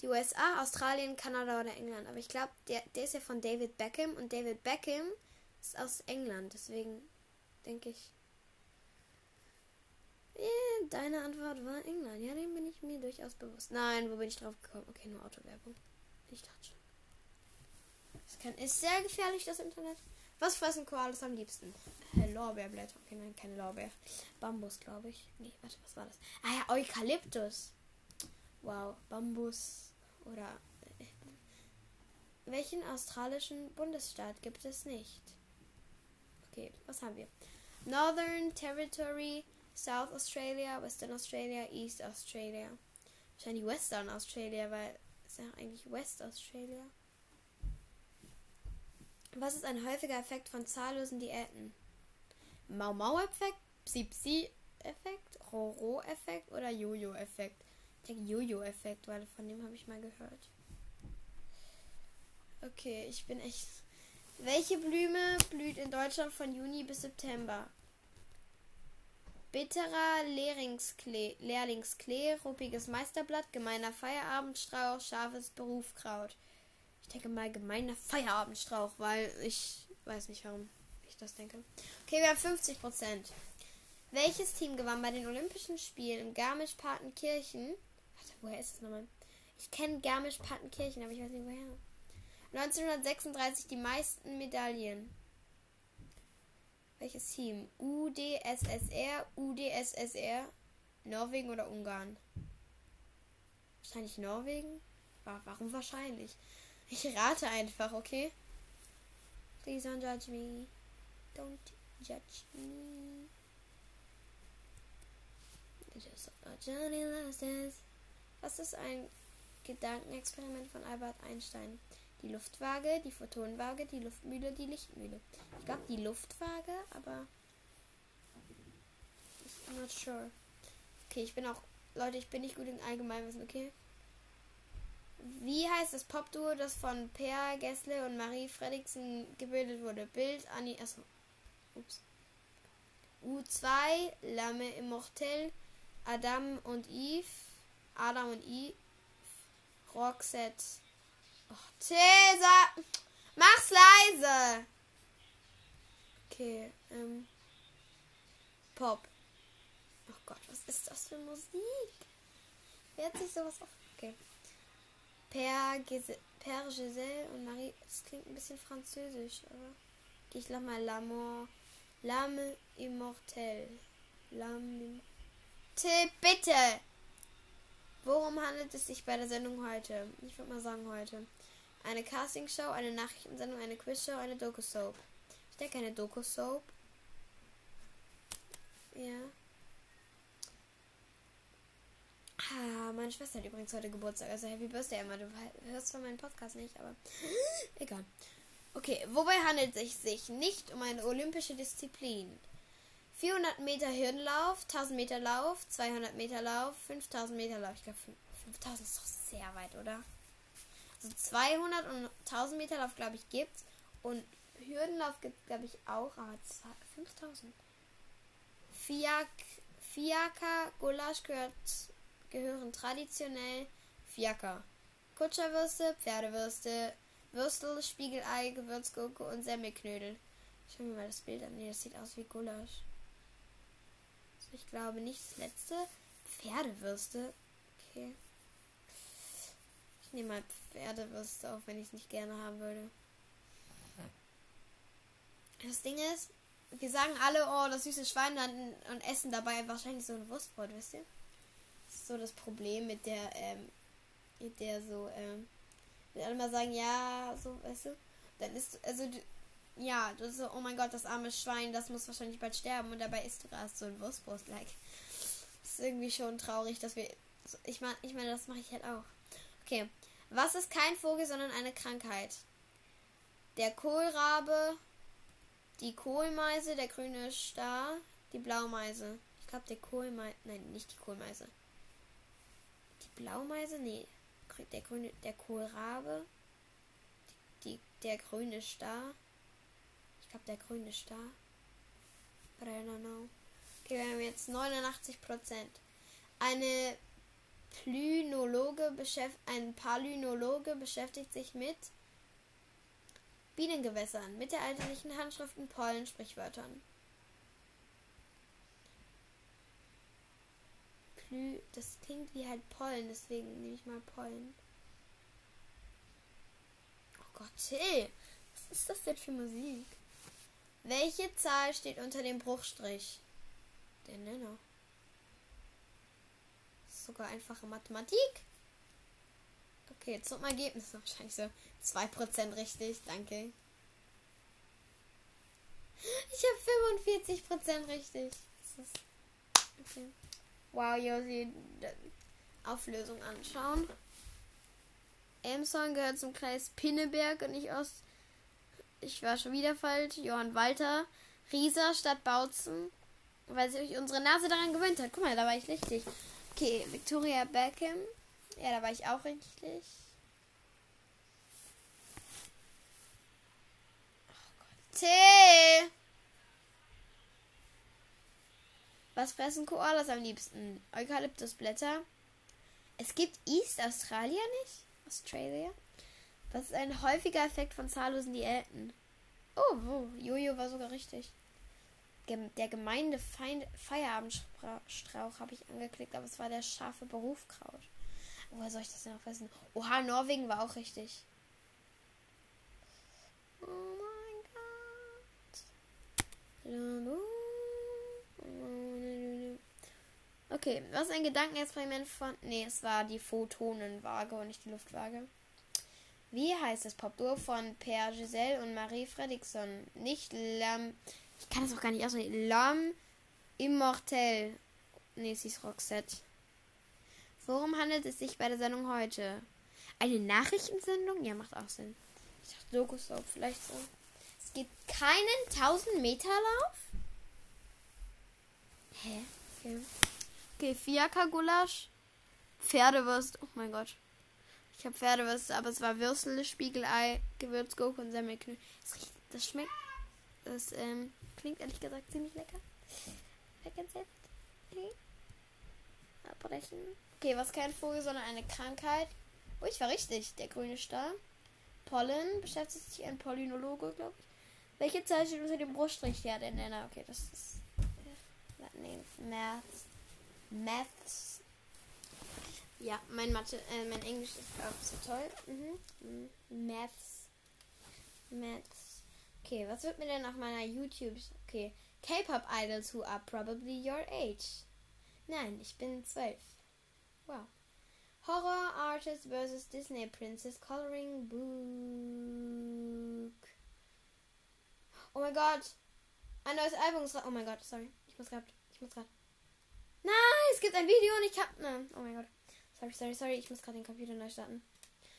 Speaker 1: die USA, Australien, Kanada oder England. Aber ich glaube, der, der ist ja von David Beckham und David Beckham ist aus England. Deswegen denke ich. Yeah, deine Antwort war England. Ja, dem bin ich mir durchaus bewusst. Nein, wo bin ich drauf gekommen? Okay, nur Autowerbung. Ich dachte schon. Das kann, ist sehr gefährlich, das Internet. Was fressen Koalas am liebsten? Äh, Lorbeerblätter. Okay, nein, keine Lorbeer. Bambus, glaube ich. Nee, warte, was war das? Ah ja, Eukalyptus. Wow, Bambus oder äh, welchen australischen Bundesstaat gibt es nicht? Okay, was haben wir? Northern Territory, South Australia, Western Australia, East Australia. Wahrscheinlich Western Australia, weil es ja eigentlich West Australia. Was ist ein häufiger Effekt von zahllosen Diäten? Mau-Mau-Effekt, Psi-Psi-Effekt, Roro-Effekt oder Jojo-Effekt? Ich denke Jojo-Effekt, weil von dem habe ich mal gehört. Okay, ich bin echt. Welche Blume blüht in Deutschland von Juni bis September? Bitterer Lehrlingsklee, Lehrlingsklee, ruppiges Meisterblatt, gemeiner Feierabendstrauch, scharfes Berufkraut. Ich denke mal gemeiner Feierabendstrauch, weil ich weiß nicht, warum ich das denke. Okay, wir haben 50 Prozent. Welches Team gewann bei den Olympischen Spielen in Garmisch-Partenkirchen Woher ist es nochmal? Ich kenne Garmisch-Partenkirchen, aber ich weiß nicht woher. 1936 die meisten Medaillen. Welches Team? UdSSR, UdSSR, Norwegen oder Ungarn? Wahrscheinlich Norwegen? Warum wahrscheinlich? Ich rate einfach, okay? Please don't judge me. Don't judge me. Was ist ein Gedankenexperiment von Albert Einstein? Die Luftwaage, die Photonwaage, die Luftmühle, die Lichtmühle. Ich glaube die Luftwaage, aber ich bin not sure. Okay, ich bin auch Leute, ich bin nicht gut in Allgemeinwissen, okay? Wie heißt das Popduo, das von Per Gessle und Marie Fredriksen gebildet wurde? Bild, Annie, achso. Ups. U2, Lame Immortel, Adam und Eve. Adam und I. Roxette. Cäsar! Mach's leise! Okay, ähm. Pop. Oh Gott, was ist das für Musik? Wer hat sich sowas auf. Okay. Per, Gise Giselle und Marie. Das klingt ein bisschen französisch, aber. Ich lach mal L'amour. L'âme immortelle. L'âme. Bitte! Worum handelt es sich bei der Sendung heute? Ich würde mal sagen heute. Eine Castingshow, eine Nachrichtensendung, eine Quizshow, eine Doku-Soap. Ich denke eine Doku-Soap. Ja. Ah, meine Schwester hat übrigens heute Geburtstag. Also Happy Birthday, Emma. Du hörst zwar meinen Podcast nicht, aber egal. Okay, wobei handelt es sich nicht um eine olympische Disziplin? 400 Meter Hürdenlauf, 1000 Meter Lauf, 200 Meter Lauf, 5000 Meter Lauf. Ich glaube, 5000 ist doch sehr weit, oder? Also 200 und 1000 Meter Lauf, glaube ich, gibt's. Und Hürdenlauf gibt es, glaube ich, auch. Aber 5000. Fiak, Fiaker, Gulasch gehört, gehören traditionell Fiaker. Kutscherwürste, Pferdewürste, Würstel, Spiegelei, Gewürzgurke und Semmelknödel. Schau mir mal das Bild an. Nee, das sieht aus wie Gulasch. Also ich glaube nicht das letzte. Pferdewürste. Okay. Ich nehme mal Pferdewürste, auch wenn ich es nicht gerne haben würde. Das Ding ist, wir sagen alle, oh, das süße Schwein und essen dabei wahrscheinlich so ein Wurstbrot, wisst ihr? Das ist so das Problem mit der, ähm, mit der so, ähm, wenn alle mal sagen, ja, so, weißt du, dann ist, also, ja, du so, oh mein Gott, das arme Schwein, das muss wahrscheinlich bald sterben und dabei isst du gerade so ein Wurstbrot, like. Das ist irgendwie schon traurig, dass wir, ich meine, ich meine, das mache ich halt auch. Okay, was ist kein Vogel, sondern eine Krankheit? Der Kohlrabe, die Kohlmeise, der grüne Star, die Blaumeise. Ich glaube, der Kohlmeise. Nein, nicht die Kohlmeise. Die Blaumeise? Nee. Der grüne, der Kohlrabe. Die, der grüne Star. Ich glaube, der grüne Star. But I don't know. Okay, wir haben jetzt 89% Eine Beschäftigt, ein Palynologe beschäftigt sich mit Bienengewässern, mittelalterlichen Handschriften, Pollen, Sprichwörtern. Plü, das klingt wie halt Pollen, deswegen nehme ich mal Pollen. Oh Gott, Till, was ist das denn für Musik? Welche Zahl steht unter dem Bruchstrich? Der Nenner. Sogar einfache Mathematik. Okay, zum Ergebnis wahrscheinlich so 2% richtig. Danke. Ich habe 45% richtig. Okay. Wow, Josi. Auflösung anschauen. Elmshorn gehört zum Kreis Pinneberg und nicht aus. Ich war schon wieder falsch. Johann Walter. Rieser statt Bautzen. Weil sich unsere Nase daran gewöhnt hat. Guck mal, da war ich richtig. Okay, Victoria Beckham. Ja, da war ich auch richtig. T. Was fressen Koalas am liebsten? Eukalyptusblätter. Es gibt East Australia nicht? Australia? Was ist ein häufiger Effekt von zahllosen Diäten? Oh, oh Jojo war sogar richtig. Der gemeinde Feierabendstrauch habe ich angeklickt, aber es war der scharfe Berufkraut. Woher soll ich das denn noch wissen? Oha, Norwegen war auch richtig. Oh mein Gott. Okay, was ist ein Gedankenexperiment von. Nee, es war die Photonenwaage und nicht die Luftwaage. Wie heißt das Popduo von Per Giselle und Marie Fredriksson? Nicht Lam. Ich kann das auch gar nicht aussprechen. Lam Immortel. Nee, es ist Roxette. Worum handelt es sich bei der Sendung heute? Eine Nachrichtensendung? Ja, macht auch Sinn. Ich dachte, Doku-Soap vielleicht so. Es gibt keinen 1000 Meter Lauf? Hä? Okay, okay Fiaker-Gulasch. Pferdewurst. Oh mein Gott. Ich habe Pferdewurst, aber es war Würstel, Spiegelei, Gewürzgurke und Semmelknödel. Das, das schmeckt. Das ähm, klingt ehrlich gesagt ziemlich lecker. Okay. Abbrechen. Okay, was kein Vogel, sondern eine Krankheit. Oh, ich war richtig. Der grüne Star. Pollen. Beschäftigt sich ein Pollinologe, glaube ich. Welche Zahl steht unter dem Bruststrich? Ja, der Nenner. Okay, das ist. Äh, nee, Maths. Maths. Ja, mein Mathe, äh, mein Englisch ist auch so toll. Mhm. Maths. Maths. Okay, was wird mir denn nach meiner YouTube. Okay. K-Pop Idols who are probably your age. Nein, ich bin zwölf. Wow. Horror Artist vs. Disney Princess Coloring Book. Oh mein Gott. Ein neues Album ist Oh mein Gott, sorry. Ich muss gerade. Ich muss gerade. Nein, es gibt ein Video und ich hab. Ne. Oh mein Gott. Sorry, sorry, sorry. Ich muss gerade den Computer neu starten.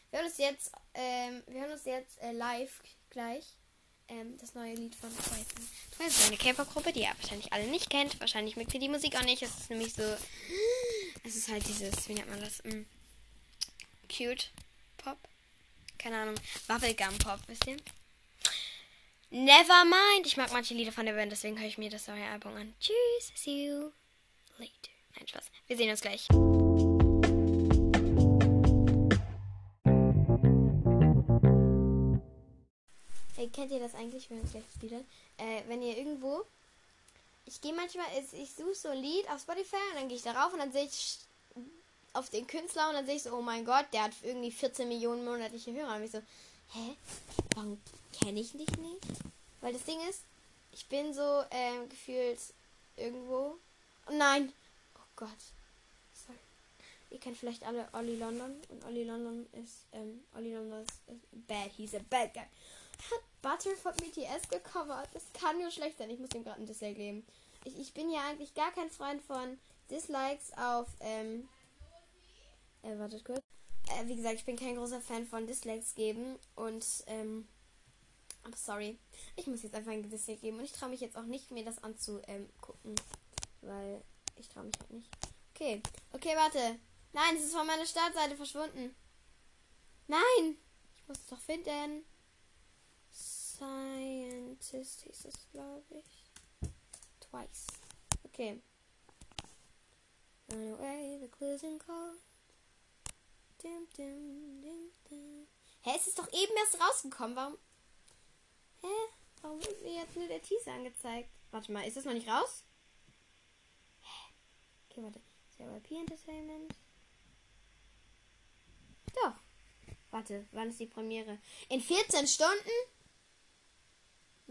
Speaker 1: Wir hören uns jetzt, ähm, wir hören uns jetzt äh, live gleich ähm, das neue Lied von Twice. Twice ist eine K-Pop-Gruppe, die ihr wahrscheinlich alle nicht kennt. Wahrscheinlich mögt ihr die Musik auch nicht. Es ist nämlich so, es ist halt dieses, wie nennt man das? Mm, cute Pop. Keine Ahnung. Bubblegum Pop, wisst ihr? Nevermind. Ich mag manche Lieder von der Band, deswegen höre ich mir das neue Album an. Tschüss. See you later. Nein, Spaß. Wir sehen uns gleich. Kennt ihr das eigentlich? Uns gleich das Lied äh, Wenn ihr irgendwo. Ich gehe manchmal, ich suche so ein Lied auf Spotify und dann gehe ich darauf und dann sehe ich auf den Künstler und dann sehe ich so, oh mein Gott, der hat irgendwie 14 Millionen monatliche Hörer. Und ich so, hä? Warum kenne ich dich nicht? Weil das Ding ist, ich bin so ähm, gefühlt irgendwo. Oh nein! Oh Gott. Sorry. Ihr kennt vielleicht alle Olli London. Und Olli London ist, ähm, Olli London ist, ist bad. He's a bad guy. Butter von BTS gecovert. Das kann nur schlecht sein. Ich muss ihm gerade ein Dislike geben. Ich, ich bin ja eigentlich gar kein Freund von Dislikes auf, ähm, äh, wartet kurz. Äh, wie gesagt, ich bin kein großer Fan von Dislikes geben und, ähm, I'm sorry. Ich muss jetzt einfach ein Dislike geben und ich traue mich jetzt auch nicht, mir das anzugucken, weil ich traue mich halt nicht. Okay, okay, warte. Nein, es ist von meiner Startseite verschwunden. Nein! Ich muss es doch finden. Scientist hieß es, glaube ich. Twice. Okay. Run away, the closing call. Dim, dim, dim, dim. Hä, es ist doch eben erst rausgekommen. Warum? Hä? Warum wird mir jetzt nur der Teaser angezeigt? Warte mal, ist das noch nicht raus? Hä? Okay, warte. JYP Entertainment. Doch. Warte, wann ist die Premiere? In 14 Stunden?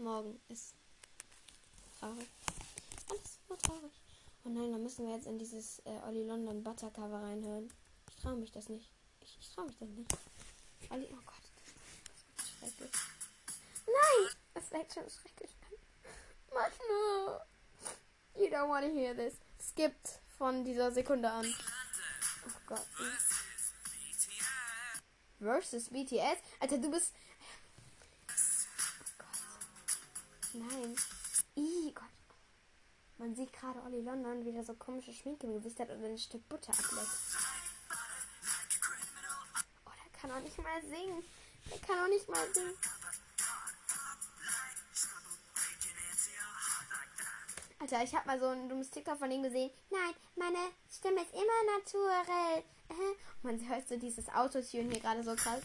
Speaker 1: Morgen ist traurig. Alles nur traurig. Oh nein, dann müssen wir jetzt in dieses äh, Olli London Buttercover reinhören. Ich traue mich das nicht. Ich, ich traue mich das nicht. Olli, oh Gott. Das ist schrecklich. Nein! Das ist schon schrecklich. Mach nur. You don't want to hear this. Skippt von dieser Sekunde an. Oh Gott. Versus BTS? Alter, du bist. Nein. Ih, Gott. Man sieht gerade Olli London, wie der so komische Schminke im Gesicht hat und ein Stück Butter ableckt. Oh, der kann auch nicht mal singen. Der kann auch nicht mal singen. Alter, ich habe mal so ein dummes TikTok von ihm gesehen. Nein, meine Stimme ist immer naturell. Man hört so dieses Autotune hier gerade so krass.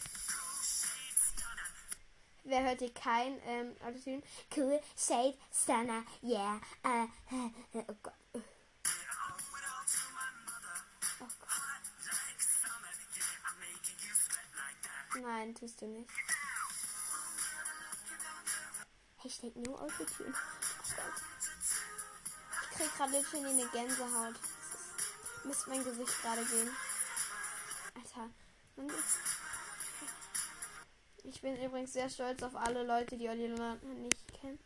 Speaker 1: Wer hört hier kein ähm, Autotune? Cool, Shade, Stunner, yeah. Äh, äh, oh. Oh Gott. Nein, tust du nicht. Hashtag no Autotune. Oh Gott krieg gerade literally eine Gänsehaut. Müsste mein Gesicht gerade gehen. Alter. Ich bin übrigens sehr stolz auf alle Leute, die Olli nicht kennen.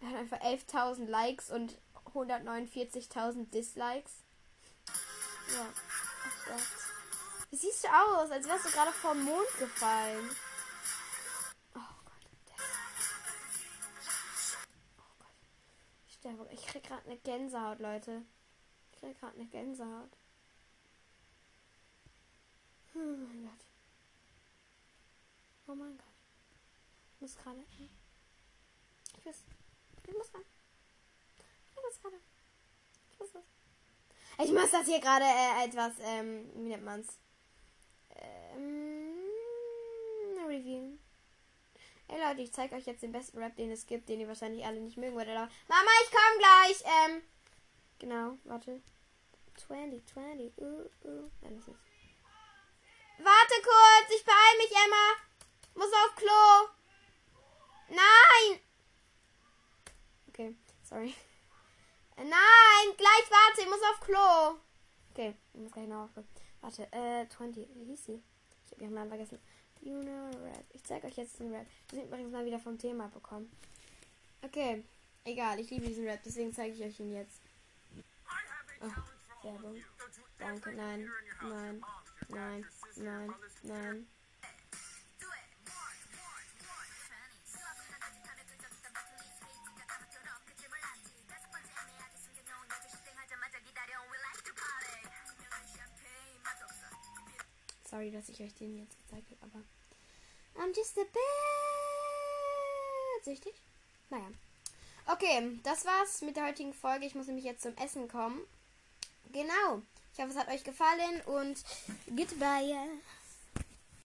Speaker 1: Er hat einfach 11.000 Likes und 149.000 Dislikes. Ja. Ach Gott. Wie siehst du aus, als wärst du gerade vom Mond gefallen? sterbe. Ich krieg gerade eine Gänsehaut, Leute. Ich krieg gerade eine Gänsehaut. Oh mein Gott. Oh mein Gott. Ich muss gerade. Ich muss. Ich muss ran. Ich muss gerade. Ich muss was. Ich muss das hier gerade äh, etwas, ähm, wie nennt man's? Ähm, Review. Ey Leute, ich zeige euch jetzt den besten Rap, den es gibt, den ihr wahrscheinlich alle nicht mögen würdet. Aber Mama, ich komm gleich. Ähm, genau, warte. 20, 20, uh, uh. Nein, das ist. Warte kurz, ich beeil mich, Emma. Muss auf Klo. Nein. Okay, sorry. Nein, gleich warte, ich muss auf Klo. Okay, ich muss gleich noch auf. Warte, äh, 20. Wie hieß sie? Ich habe ihren Namen vergessen. Luna Rap. Ich zeige euch jetzt den Rap. Wir sind übrigens mal wieder vom Thema bekommen. Okay, egal. Ich liebe diesen Rap, deswegen zeige ich euch ihn jetzt. Oh, Werbung. Danke, nein, nein, nein, nein, nein. Sorry, dass ich euch den jetzt gezeigt habe, aber I'm just a bit süchtig. Naja. Okay, das war's mit der heutigen Folge. Ich muss nämlich jetzt zum Essen kommen. Genau. Ich hoffe, es hat euch gefallen und goodbye.